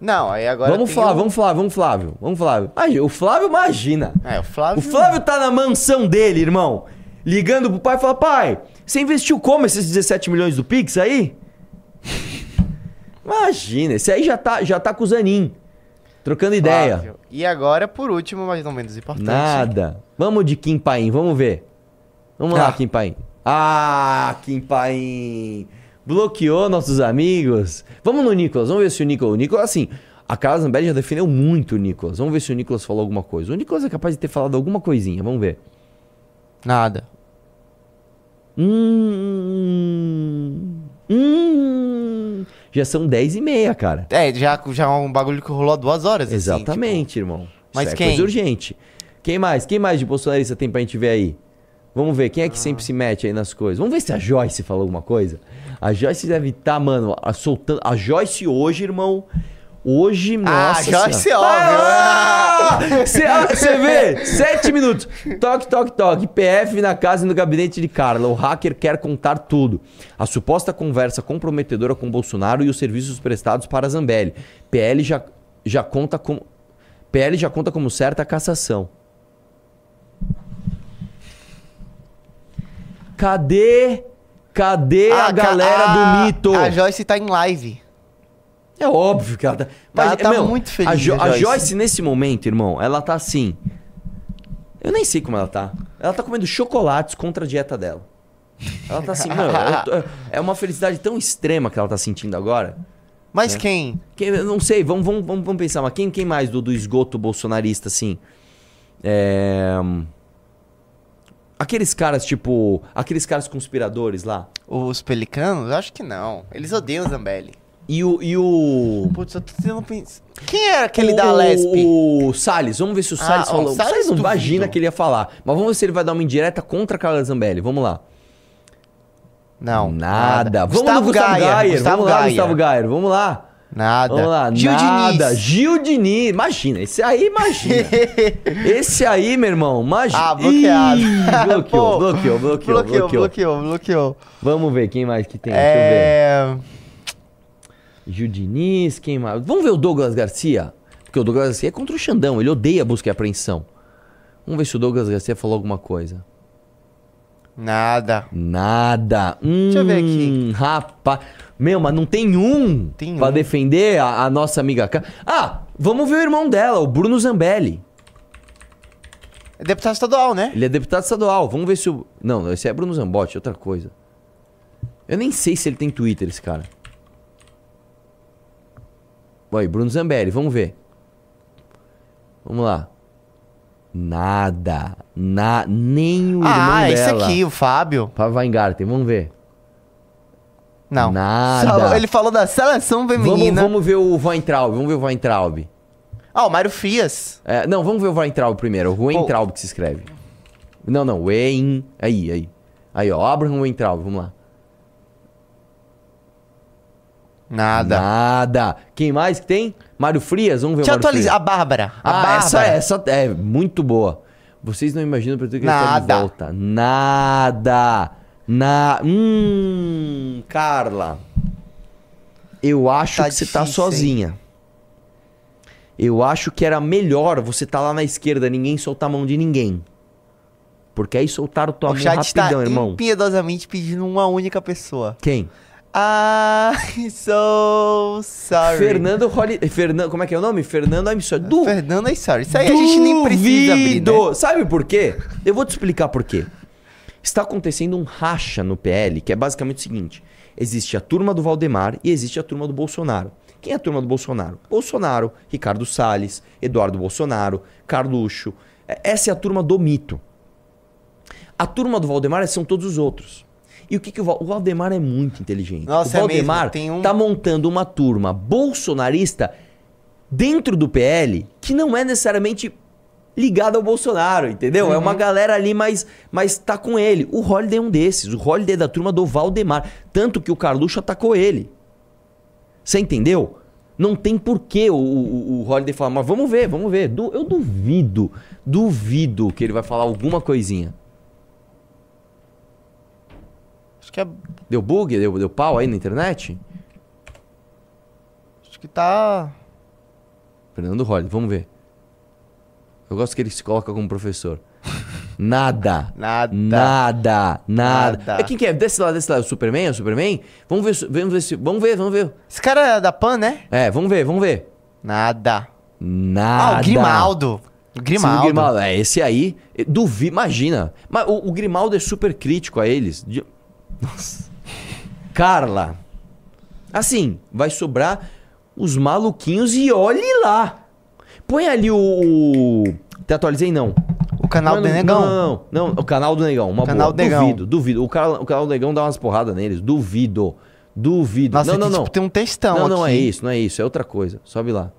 Não, aí agora. vamos Flávio, o- vamos Flávio, vamos Flávio. Vamos Flávio. Imagina, o Flávio imagina. É, o Flávio. O Flávio tá na mansão dele, irmão. Ligando pro pai e fala: pai, você investiu como esses 17 milhões do Pix aí? Imagina, esse aí já tá, já tá com o Zanin. Trocando ideia. Flávio. E agora, por último, mas não menos importante. Nada. Vamos de Kim Paim, vamos ver. Vamos lá, Ah. Kim Paim. Ah, Kim Paim. Bloqueou nossos amigos. Vamos no Nicolas, vamos ver se o Nicolas. O Nicolas, assim, a Carla Zambelli já defendeu muito o Nicolas. Vamos ver se o Nicolas falou alguma coisa. O Nicolas é capaz de ter falado alguma coisinha, vamos ver. Nada. Hum. Hum. Já são 10 e meia, cara. É, já, já é um bagulho que rolou há duas horas. assim, Exatamente, irmão. Mas Isso é quem? coisa urgente. Quem mais? Quem mais de bolsonarista tem pra gente ver aí? Vamos ver, quem é que sempre se mete aí nas coisas? Vamos ver se a Joyce falou alguma coisa. A Joyce deve estar, mano, a- soltando. A Joyce hoje, irmão. Hoje, Ah, nossa. Joyce Senhora. é óbvio. Você vê? Sete minutos. Toque, toque, toque. PF na casa e no gabinete de Carla. O hacker quer contar tudo. A suposta conversa comprometedora com Bolsonaro e os serviços prestados para Zambelli. PL já, já conta como. PL já conta como certa a cassação. Cadê? Cadê a Ah, ca- galera a- do mito? A Joyce tá em live. É óbvio que ela tá. Ela tá muito feliz, A, Jo- a a Joyce. Joyce, nesse momento, irmão, ela tá assim. Eu nem sei como ela tá. Ela tá comendo chocolates contra a dieta dela. Ela tá assim, mano. tô- é uma felicidade tão extrema que ela tá sentindo agora. Mas É. quem? Quem- eu não sei, vamos, vamos, vamos, vamos pensar, mas quem, quem mais do, do esgoto bolsonarista, assim? É. Aqueles caras, tipo. Aqueles caras conspiradores lá. Os pelicanos? Acho que não. Eles odeiam o Zambelli. E o. E o... Putz, eu tô tentando pensar. Quem era aquele o, da Lesp? O Salles, vamos ver se o Ah, Salles ó, falou. o Salles Salles não imagina que ele ia falar. Mas vamos ver se ele vai dar uma indireta contra a Carla Zambelli. Vamos lá. Não. Nada. Vamos Gustavo no Gustavo Gaia. Gayer. Gustavo vamos lá, Gaia. Gustavo Gayer. Vamos lá. Nada. Vamos lá. Gil Nada. Diniz. Gil Diniz. Imagina. Esse aí, imagina. esse aí, meu irmão. Imagina. Ah, bloqueado. Ih, bloqueou, Pô, bloqueou, bloqueou, bloqueou, bloqueou. bloqueou, bloqueou. Vamos ver quem mais que tem. Deixa eu ver. É... Gil Diniz, quem mais? Vamos ver o Douglas Garcia? Porque o Douglas Garcia é contra o Xandão, ele odeia busca e apreensão. Vamos ver se o Douglas Garcia falou alguma coisa. Nada. Nada. Hum, eu ver aqui. Rapaz. Meu, mas não tem um Tem pra um. defender a, a nossa amiga. Ah, vamos ver o irmão dela, o Bruno Zambelli. É deputado estadual, né? Ele é deputado estadual. Vamos ver se o. Não, esse é Bruno Zambotti, outra coisa. Eu nem sei se ele tem Twitter, esse cara. Oi, Bruno Zambelli, vamos ver. Vamos lá. Nada. Na, nem o irmão Ah, esse dela. aqui, o Fábio. Fábio Weingarten, vamos ver. Não. Nada. Só- Ele falou da seleção Vamos, feminina. vamos ver o Weintraub, vamos ver o Weintraub. Ah, o Mário Frias. É, não, vamos ver o Weintraub primeiro. O Weintraub que se escreve. Não, não, Wein... Aí, aí. Aí, ó, Abraham Weintraub, vamos lá. Nada. Nada. Quem mais que tem? Mário Frias, vamos ver o Mário atualizar. A Frias. Bárbara. A Ah, Bárbara. essa, essa é muito boa. Vocês não imaginam pra que ele tá de Nada. volta. Nada. Na... Hum, Carla. Eu acho Tá que você tá difícil, hein? sozinha. Eu acho que era melhor você tá lá na esquerda, ninguém soltar a mão de ninguém. Porque aí soltaram tua O mão chat rapidão, está irmão. impiedosamente pedindo uma única pessoa. Quem? I'm so sorry. Fernando Holly... Fernando, como é que é o nome? Fernando I'm sorry. Du... Fernando, I'm sorry. Isso aí a gente nem precisa abrir, né? Duvido. Sabe por quê? Eu vou te explicar por quê. Está acontecendo um racha no PL, que é basicamente o seguinte: existe a turma do Valdemar e existe a turma do Bolsonaro. Quem é a turma do Bolsonaro? Bolsonaro, Ricardo Salles, Eduardo Bolsonaro, Carluxo. É- Essa é a turma do mito. A turma do Valdemar são todos os outros. E o que, que o, Val- o Valdemar é muito inteligente. Nossa, o é Valdemar tem um- tá montando uma turma bolsonarista dentro do PL que não é necessariamente ligada ao Bolsonaro, entendeu? É uma galera ali, mas, mas tá com ele. O Holiday é um desses. O Holiday é da turma do Valdemar. Tanto que o Carluxo atacou ele. Você entendeu? Não tem porquê o, o, o Holiday falar, mas vamos ver, vamos ver. Du- eu duvido, duvido que ele vai falar alguma coisinha. Acho que é. Deu bug? Deu, deu pau aí na internet? Acho que tá. Fernando Holliday, vamos ver. Eu gosto que ele se coloca como professor. Nada. Nada. Nada, nada. É quem que é? Desse lado, desse lado. O Superman? É o Superman? Vamos ver, vamos ver, se- vamos ver, vamos ver. Esse cara é da Pan, né? É, vamos ver, vamos ver. Nada. Nada. Ah, o Grimaldo. O Sim, Grimaldo. o Grimaldo. É, esse aí, duvido, imagina. Mas o, o Grimaldo é super crítico a eles. De- Nossa. Carla. Assim, vai sobrar os maluquinhos e olhe lá. Põe ali o... o- Te atualizei, não. O canal Não, do não, Negão. Não, não, o canal do Negão. Uma Canal boa. do Negão. Duvido, duvido. O, cara, o canal do Negão dá umas porradas neles. Duvido. Duvido. Nossa, não, aqui, não, não. tipo, tem um textão Não, aqui. não é isso, não é isso. É outra coisa. Sobe lá.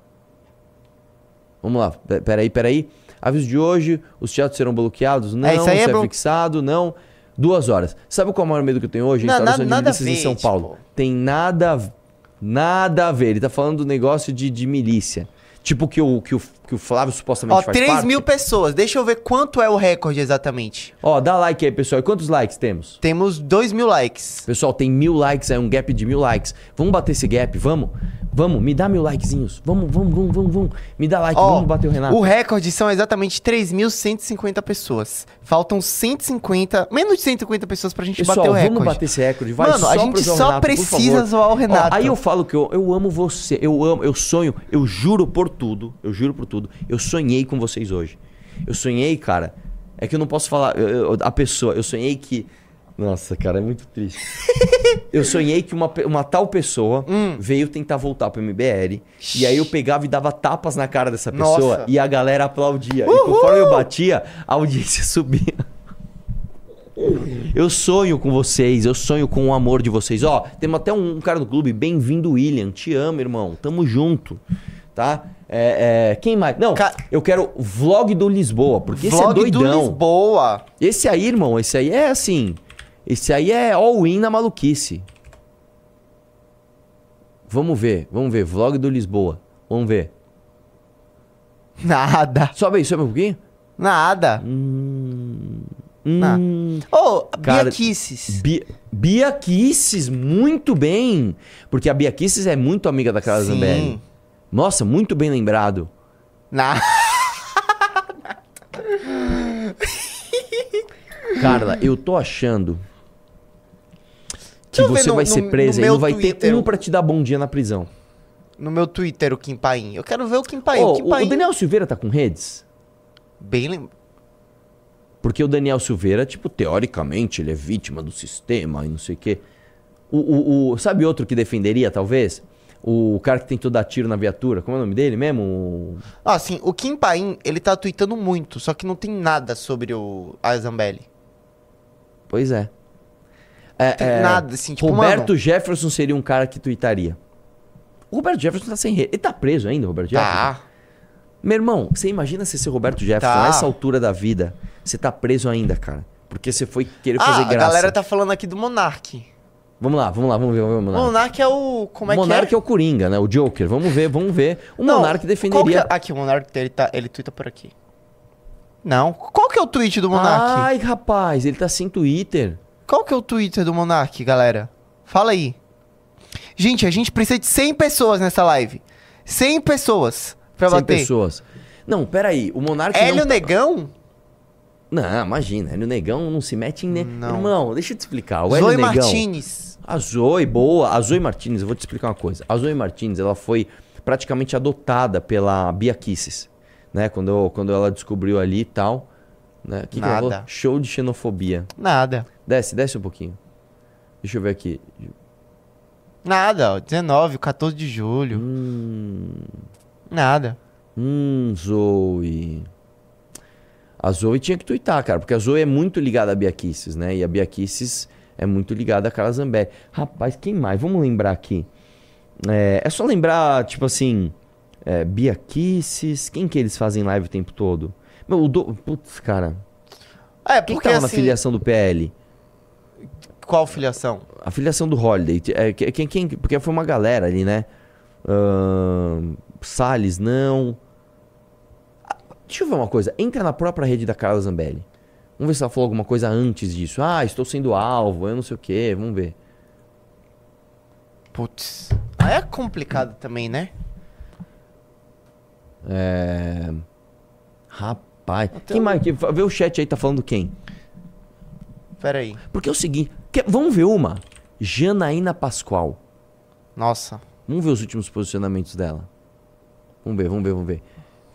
Vamos lá. Pe- Peraí, peraí. Aviso de hoje, os teatros serão bloqueados? Não, É, isso aí é é blo- fixado, não. Duas horas. Sabe qual é o maior medo que eu tenho hoje? Não, nada- nada a milícias em ver, São Paulo. tipo. Tem nada, a- nada a ver. Ele tá falando do negócio de, de milícia. Tipo que o, que o, que o Flávio supostamente Ó, faz 3 parte. mil pessoas. Deixa eu ver quanto é o recorde exatamente. Ó, dá like aí, pessoal. E quantos likes temos? Temos 2 mil likes. Pessoal, tem mil likes aí, um gap de mil likes. Vamos bater esse gap, vamos? Vamos, me dá mil likezinhos. Vamos, vamos, vamos, vamos, vamos. Me dá like, Ó, vamos bater o Renato. o recorde são exatamente 3.150 pessoas. Faltam 150, menos de 150 pessoas pra gente Pessoal, bater o recorde. vamos bater esse recorde. Vai Mano, a gente só Renato, precisa zoar o Ó, Renato. aí eu falo que eu, eu amo você, eu amo, eu sonho, eu juro por tudo, eu juro por tudo. Eu sonhei com vocês hoje. Eu sonhei, cara. É que eu não posso falar eu- eu- a pessoa. Eu sonhei que. Nossa, cara, é muito triste. eu sonhei que uma, uma tal pessoa Hum. veio tentar voltar pro MBL. E aí eu pegava e dava tapas na cara dessa pessoa Nossa. e a galera aplaudia. E conforme eu batia, a audiência subia. Eu sonho com vocês, eu sonho com o amor de vocês. Ó, temos até um, cara do clube, bem-vindo, William. Te amo, irmão. Tamo junto. Tá? É, é, quem mais? Não, Ca- eu quero vlog do Lisboa, porque esse é Vlog do doidão. Lisboa. Esse aí, irmão, esse aí é assim. Esse aí é all-in na maluquice. Vamos ver, vamos ver. Vlog do Lisboa. Vamos ver. Nada. Sobe aí, sobe um pouquinho. Nada. Hum, Ô, Cara, Bia Kisses. Bia, Bia Kisses, muito bem. Porque a Bia Kisses é muito amiga da Carla. Zambelli. Nossa, muito bem lembrado. Na... Carla, eu tô achando que você no- vai ser presa e não vai ter Twitter. um pra te dar bom dia na prisão. No meu Twitter, o Kim Paim. Eu quero ver o Kim Paim. Ô, o Kim Paim. o Daniel Silveira tá com redes? Bem lem... Porque o Daniel Silveira, tipo, teoricamente, ele é vítima do sistema e não sei o quê. O, o, o- sabe outro que defenderia, talvez? O cara que tentou dar tiro na viatura. Como é o nome dele mesmo? O- Ah, assim, o Kim Paim, ele tá tweetando muito, só que não tem nada sobre o a Zambelli. Pois é. É, Tem é, nada, assim, tipo, Roberto mano- Jefferson seria um cara que tuitaria. O Roberto Jefferson tá sem rede. Ele tá preso ainda, Roberto Jefferson? Tá. Meu irmão, você imagina você ser Roberto Jefferson Tá. nessa altura da vida. Você tá preso ainda, cara. Porque você foi querer Ah, fazer a graça. galera tá falando aqui do Monark. Vamos lá, vamos lá, vamos ver, vamos O lá. Monark é o... Como é o Monark que é é? o Coringa, né? O Joker. Vamos ver, vamos ver. O Não, Monark defenderia. é- Aqui, o Monark, ele, tá, ele twitta por aqui. Não. Qual que é o tweet do Monark? Ai, rapaz, ele tá sem Twitter. Qual que é o Twitter do Monark, galera? Fala aí. Gente, a gente precisa de 100 pessoas nessa live. 100 pessoas pra 100 bater. pessoas. Não, peraí. O Monark Hélio não... tá- Negão? Não, imagina. Hélio Negão não se mete em... Ne... Não. Irmão, deixa eu te explicar. O Hélio Zoe Negão... Martinez. A Zoe, boa. A Zoe Martinez, eu vou te explicar uma coisa. A Zoe Martinez, ela foi praticamente adotada pela Bia Kisses, né? Quando, quando ela descobriu ali e tal. Né? Que que ela Nada. falou? Show de xenofobia. Nada. Desce, desce um pouquinho. Deixa eu ver aqui. Nada, ó. 19, 14 de julho. Hum, Nada. hum, Zoe. A Zoe tinha que twittar, cara, porque a Zoe é muito ligada a Bia Kisses, né? E a Bia Kisses é muito ligada a Carla Zambelli. Rapaz, quem mais? Vamos lembrar aqui. É, é só lembrar, tipo assim, é, Bia Kisses, quem que eles fazem live o tempo todo? Meu, o do... Putz, cara. É, Quem porque tava na assim, filiação do PL? qual filiação? A filiação do Holiday. É, que- quem, quem, porque foi uma galera ali, né? Ahn, Salles, não. Deixa eu ver uma coisa. Entra na própria rede da Carla Zambelli. Vamos ver se ela falou alguma coisa antes disso. Ah, estou sendo alvo, eu não sei o quê. Vamos ver. Putz. Aí é complicado também, né? É... Rapaz. Quem mais? Vê o chat aí, tá falando quem? Pera aí. Porque é o seguinte. quer- Vamos ver uma. Janaína Pascoal. Nossa. Vamos ver os últimos posicionamentos dela. Vamos ver, vamos ver, vamos ver.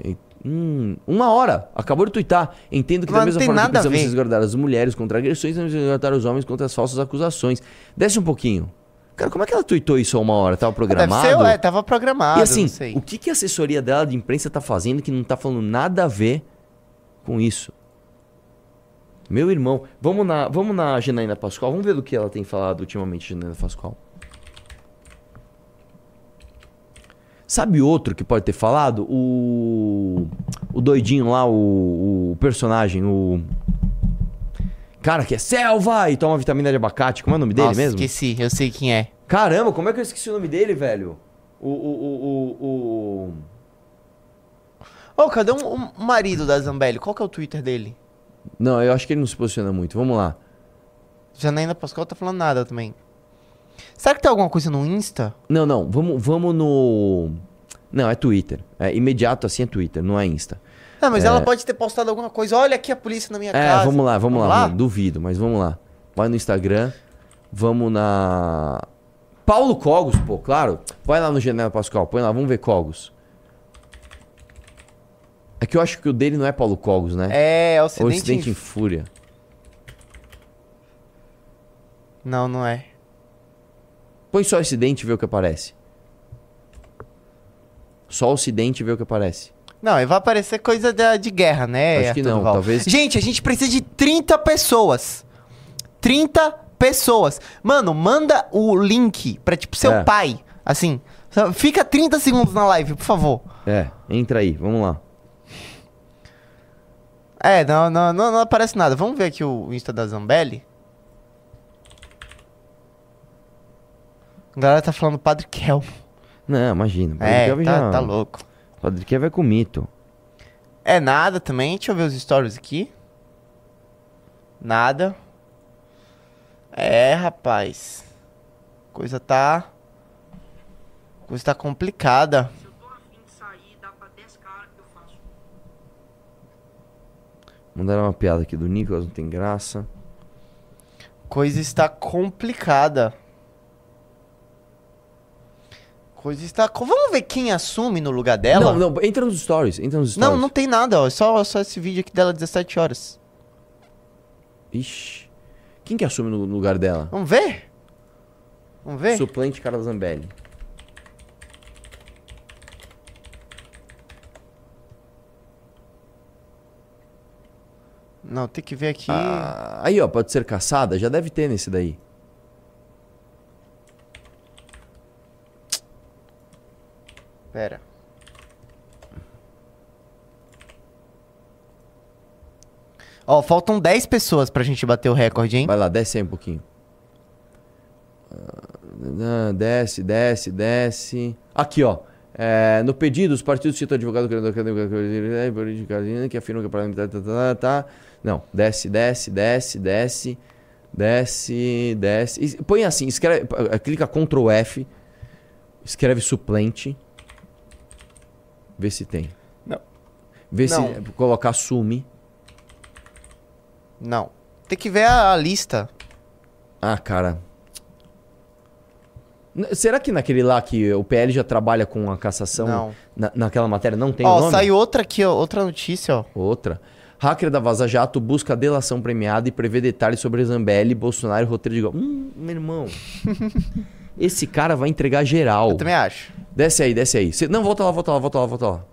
E- Hum, uma hora. Acabou de tuitar. Entendo que Mas da mesma forma que precisamos resguardar as mulheres contra agressões, que resguardar os homens contra as falsas acusações. Desce um pouquinho. Cara, como é que ela tuitou isso a uma hora? Tava Deve programado? ser, é, tava programado, e assim, o que, que a assessoria dela de imprensa tá fazendo que não tá falando nada a ver com isso? Meu irmão, vamos na, vamos na Janaína Pascoal, vamos ver do que ela tem falado ultimamente, Janaína Pascoal. Sabe outro que pode ter falado? O. O doidinho lá, o, o personagem, o. Cara que é selva e toma vitamina de abacate. Como é o nome dele Nossa, mesmo? esqueci, eu sei quem é. Caramba, como é que eu esqueci o nome dele, velho? O. O. O. o, o... Ô, cadê o o marido da Zambelli? Qual que é o Twitter dele? Não, eu acho que ele não se posiciona muito. Vamos lá. Janaína Pascoal tá falando nada também. Será que tem alguma coisa no Insta? Não, não, vamos, vamos no. Não, é Twitter. É imediato assim é Twitter, não é Insta. Ah, mas ela pode ter postado alguma coisa. Olha aqui a polícia na minha É, casa. vamos lá, vamos, lá. Não, duvido, mas vamos lá. Vai no Instagram. Vamos na. Paulo Cogos, pô, claro. Vai lá no Janela Pascoal, põe lá, vamos ver Cogos. É que eu acho que o dele não é Paulo Cogos, né? É, Ou Ocidente... Ocidente em Fúria. Não, não é. Põe só Ocidente e vê o que aparece. Só Ocidente e vê o que aparece. Não, vai aparecer coisa da- de guerra, né? Acho que Arthur não, Duval? talvez- Gente, a gente precisa de 30 pessoas. 30 pessoas. Mano, manda o link pra, tipo, seu É. pai. Assim. Fica 30 segundos na live, por favor. É, entra aí, vamos lá. É, não, não, não, não aparece nada. Vamos ver aqui o Insta da Zambelli. A galera tá falando Padre Kel. Não, imagina. Padre É, tá, já- tá louco. Padre Kevin vai com mito. É nada também. Deixa eu ver os stories aqui. Nada. É, rapaz. Coisa tá. Coisa tá complicada. Se eu tô afim de sair, dá pra 10 caras que eu faço. Mandaram uma piada aqui do Nicolas, não tem graça. Coisa está complicada. Coisa está. Vamos ver quem assume no lugar dela? Não, não, entra nos stories, entra nos stories. Não, não tem nada, ó. É Só, só esse vídeo aqui dela, 17 horas. Ixi. Quem que assume no lugar dela? Vamos ver? Vamos ver? Suplente Carla Zambelli. Não, tem que ver aqui. Ah, aí, ó, pode ser caçada? Já deve ter nesse daí. Pera. Ó, faltam 10 pessoas pra gente bater o recorde, hein? Vai lá, desce aí um pouquinho. Ah, Desce, desce, desce. Aqui, ó. É, no pedido, os partidos citam advogado que afirmam que a parlamentar tá, tá, tá, tá. Não, desce, desce, desce, desce, desce, desce. E põe assim, escreve, eh, clica Ctrl F, escreve suplente, vê se tem. Não. Vê Não. se colocar assume. Não. Tem que ver a, a lista. Ah, cara. N- Será que naquele lá que o PL já trabalha com a cassação? Não. na- naquela matéria não tem o ó, nome? saiu outra aqui, ó. Outra notícia, ó. Outra. Hacker da Vaza Jato busca delação premiada e prevê detalhes sobre Zambelli, Bolsonaro e roteiro de golpe. Hum, meu irmão. Esse cara vai entregar geral. Eu também acho. Desce aí, desce aí. Se- Não, volta lá, volta lá, volta lá, volta lá.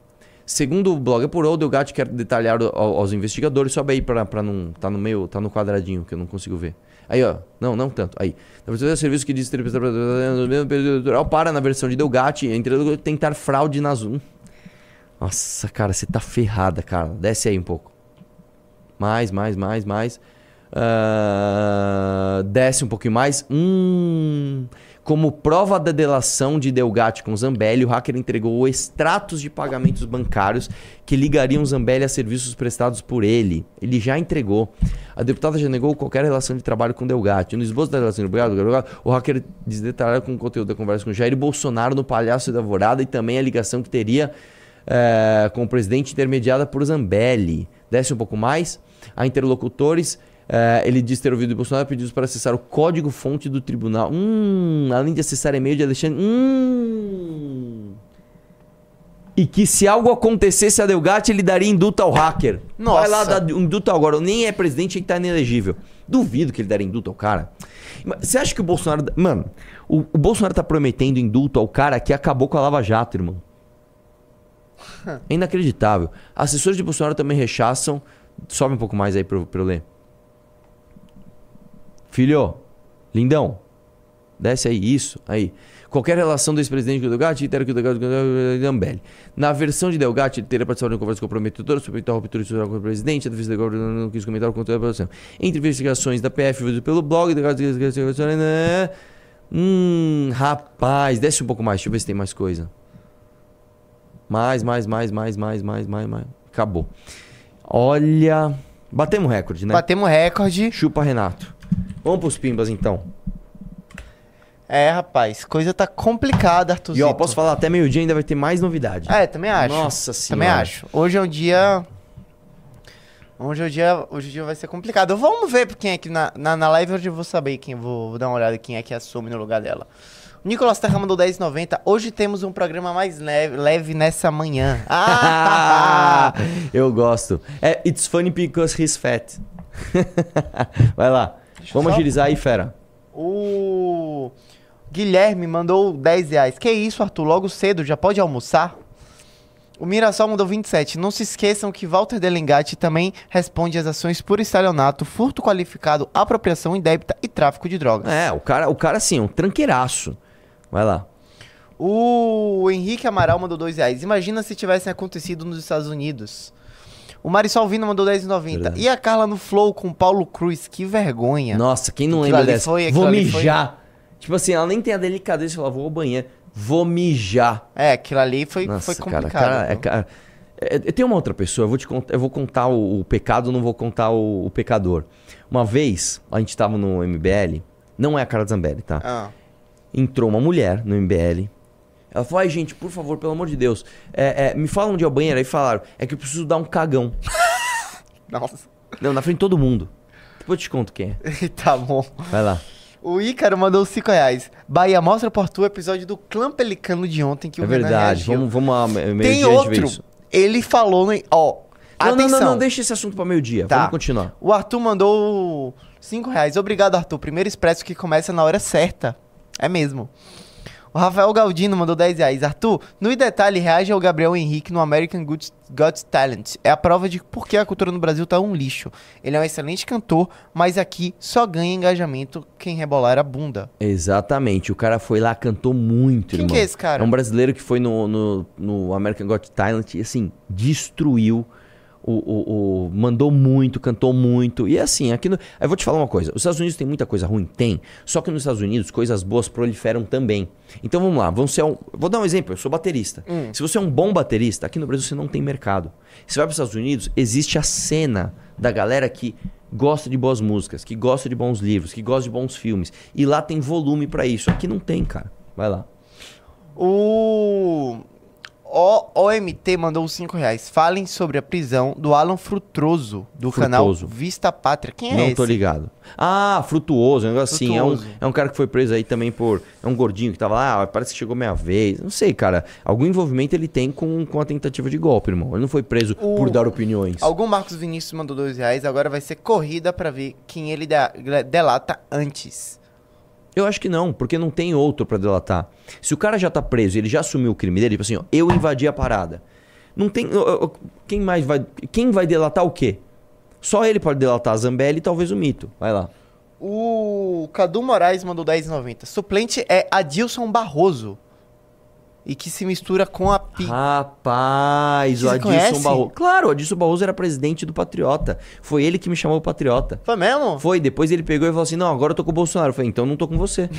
Segundo o blog Apurou, Delgatti quer detalhar ao- aos investigadores. Sobe aí pra não... Tá no meio, tá no quadradinho que eu não consigo ver. Aí, ó. Não, não tanto. Aí. Na versão do serviço que diz... No mesmo período para na versão de Delgatti, entre tentar fraude na Zoom. Nossa, cara, você tá ferrada, cara. Desce aí um pouco. Mais, mais, mais, mais. Ah, desce um pouquinho mais. Hum. Como prova da delação de Delgatti com Zambelli, o hacker entregou extratos de pagamentos bancários que ligariam Zambelli a serviços prestados por ele. Ele já entregou. A deputada já negou qualquer relação de trabalho com Delgatti. No esboço da relação de trabalho, o hacker desdetalhou com o conteúdo da conversa com Jair Bolsonaro no Palhaço da Alvorada e também a ligação que teria eh, com o presidente intermediada por Zambelli. Desce um pouco mais. A interlocutores é, ele diz ter ouvido Bolsonaro pedidos para acessar o código-fonte do tribunal. Hum, além de acessar e-mail de Alexandre. Hum. E que se algo acontecesse a Delgatti, ele daria indulto ao hacker. Nossa. Vai lá dar indulto agora. Nem é presidente e tá inelegível. Duvido que ele daria indulto ao cara. Você acha que o Bolsonaro. Mano, o, o Bolsonaro tá prometendo indulto ao cara que acabou com a Lava Jato, irmão. É inacreditável. Assessores de Bolsonaro também rechaçam. Sobe um pouco mais aí pra, pra eu ler. Filho, lindão, desce aí, isso, aí. Qualquer relação do ex-presidente com o Delgatti, terá que o Delgatti. Na versão de Delgatti, ele teria participado de uma conversa comprometedora sobre a ruptura institucional com o presidente, a defesa do Delgatti não quis comentar o conteúdo da operação. Entre investigações da PF pelo blog, Delgatti... Hum, rapaz, desce um pouco mais, deixa eu ver se tem mais coisa. Mais, mais, mais, mais, mais, mais, mais, mais. Acabou. Olha, batemos recorde, né? Batemos recorde. Chupa, Renato. Vamos pros pimbas, então. É, rapaz, coisa tá complicada, E Arthurzinho. ó, posso falar, até meio-dia ainda vai ter mais novidade. É, também acho. Nossa senhora. Também acho. Hoje é um dia. Hoje é o dia, hoje o dia vai ser complicado. Vamos ver quem é que na, na, na live hoje eu vou saber quem vou, vou dar uma olhada quem é que assume no lugar dela. O Nicolas Terra mandou 10,90. Hoje temos um programa mais leve, leve nessa manhã. Ah! eu gosto. É, it's funny because he's fat. vai lá. Eu Vamos só- agilizar aí, fera. o Guilherme mandou 10 reais. Que isso, Arthur? Logo cedo, já pode almoçar? O Mirassol mandou 27. Não se esqueçam que Walter Delengatti também responde às ações por estelionato, furto qualificado, apropriação indébita e tráfico de drogas. É, o cara, o cara assim, é um tranqueiraço. Vai lá. O Henrique Amaral mandou 2 reais. Imagina se tivessem acontecido nos Estados Unidos. O Marisol Vino mandou 10,90. Verdade. E a Carla no Flow com o Paulo Cruz. Que vergonha. Nossa, quem não Aquilo lembra dessa? foi- vou ali foi- mijar. Tipo assim, ela nem tem a delicadeza de falar, vou ao banheiro. Vou mijar. É, aquilo ali foi, Nossa, foi cara, complicado. cara, é, viu? cara, é, tem uma outra pessoa, eu vou te contar, eu vou contar o, o pecado, não vou contar o, o pecador. Uma vez, a gente tava no MBL, não é a cara Zambelli, tá? Ah. Entrou uma mulher no MBL. Ela falou, ai gente, por favor, pelo amor de Deus, é, é, me fala onde é o banheiro. Aí falaram, é que eu preciso dar um cagão. Nossa. Não, na frente de todo mundo. Depois eu te conto quem é. tá bom. Vai lá. O Ícaro mandou 5 reais. Bahia, mostra por tu o episódio do clã pelicano de ontem que É o verdade, vamos, vamos a meio Tem outro. Ele falou no... Ó, Não, não, atenção. não, não, deixa esse assunto pra meio-dia. Tá. Vamos continuar. O Arthur mandou 5 reais. Obrigado, Arthur. Primeiro expresso que começa na hora certa. É mesmo. O Rafael Galdino mandou 10 reais. Arthur, no detalhe, reage ao Gabriel Henrique no American Got, Got Talent. É a prova de por que a cultura no Brasil tá um lixo. Ele é um excelente cantor, mas aqui só ganha engajamento quem rebolar a bunda. Exatamente. O cara foi lá, cantou muito, Quem irmão. que é esse cara? É um brasileiro que foi no, no, no American Got Talent e, assim, destruiu. O, o, o- mandou muito, cantou muito. E assim, aqui no. Eu vou te falar uma coisa: os Estados Unidos tem muita coisa ruim? Tem. Só que nos Estados Unidos, coisas boas proliferam também. Então vamos lá, vamos ser um. Vou dar um exemplo: eu sou baterista. Se você é um bom baterista, aqui no Brasil você não tem mercado. Você vai para os Estados Unidos, existe a cena da galera que gosta de boas músicas, que gosta de bons livros, que gosta de bons filmes. E lá tem volume pra isso. Aqui não tem, cara. Vai lá. O o OMT mandou 5 reais. Falem sobre a prisão do Alan Frutroso, do canal. Vista Pátria. Quem é não esse? tô ligado. Ah, frutuoso, um negócio assim. É um, Frutuoso. é um cara que foi preso aí também por. É um gordinho que tava lá, ah, parece que chegou meia vez. Não sei, cara. Algum envolvimento ele tem com, com a tentativa de golpe, irmão. Ele não foi preso O- por dar opiniões. Algum Marcos Vinícius mandou 2 reais. Agora vai ser corrida pra ver quem ele da- delata antes. Eu acho que não, porque não tem outro pra delatar. Se o cara já tá preso ele já assumiu o crime dele, tipo assim, ó, eu invadi a parada. Não tem. Quem mais vai. Quem vai delatar o quê? Só ele pode delatar a Zambelli e talvez o mito. Vai lá. O Cadu Moraes mandou 10,90. Suplente é Adilson Barroso. E que se mistura com a Pi. Rapaz, Você o Adilson conhece? Barroso. Claro, o Adilson Barroso era presidente do Patriota. Foi ele que me chamou Patriota. Foi mesmo? Foi, depois ele pegou e falou assim: Não, agora eu tô com o Bolsonaro. Eu falei: Então não tô com você.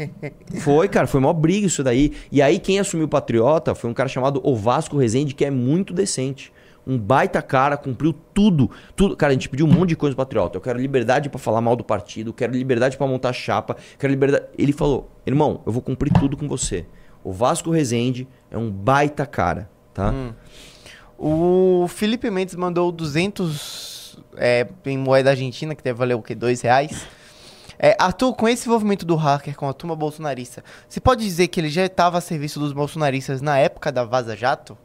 foi, cara, foi mó briga isso daí. E aí quem assumiu o Patriota foi um cara chamado Ovasco Rezende, que é muito decente. Um baita cara, cumpriu tudo. tudo. Cara, a gente pediu um monte de coisa pro Patriota. Eu quero liberdade pra falar mal do partido, quero liberdade pra montar chapa, quero liberdade. Ele falou: Irmão, eu vou cumprir tudo com você. O Vasco Rezende é um baita cara, tá? O Felipe Mendes mandou 200 é, em moeda argentina, que deve valer o quê? Dois reais. É, Arthur, com esse envolvimento do hacker com a turma bolsonarista, você pode dizer que ele já estava a serviço dos bolsonaristas na época da Vaza Jato?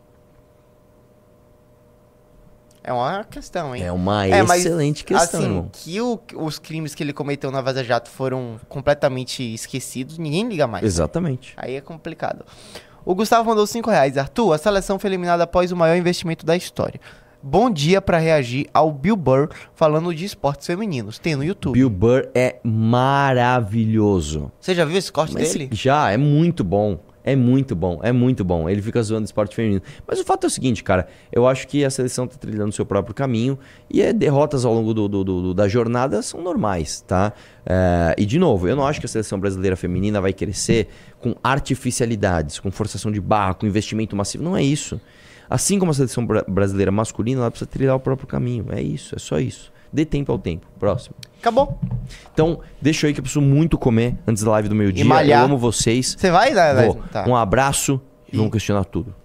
É uma questão, hein? É uma É, mas, excelente questão, assim, irmão. que o- os crimes que ele cometeu na Vaza Jato foram completamente esquecidos, ninguém liga mais. Exatamente. Aí é complicado. O Gustavo mandou 5 reais. Arthur, a seleção foi eliminada após o maior investimento da história. Bom dia pra reagir ao Bill Burr falando de esportes femininos. Tem no YouTube. Bill Burr é maravilhoso. Você já viu esse corte Mas dele? Já, é muito bom. É muito bom, é muito bom. Ele fica zoando esporte feminino. Mas o fato é o seguinte, cara. Eu acho que a seleção tá trilhando o seu próprio caminho. E é, derrotas ao longo do, do- do- da jornada são normais, tá? É, e, de novo, eu não acho que a seleção brasileira feminina vai crescer com artificialidades, com forçação de barra, com investimento massivo. Não é isso. Assim como a seleção bra- brasileira masculina, ela precisa trilhar o próprio caminho. É isso, é só isso. Dê tempo ao tempo. Próximo. Acabou. Então, deixa aí que eu preciso muito comer antes da live do meio-dia. Eu amo vocês. Você vai, né? Vou. Tá. Um abraço e vamos questionar tudo.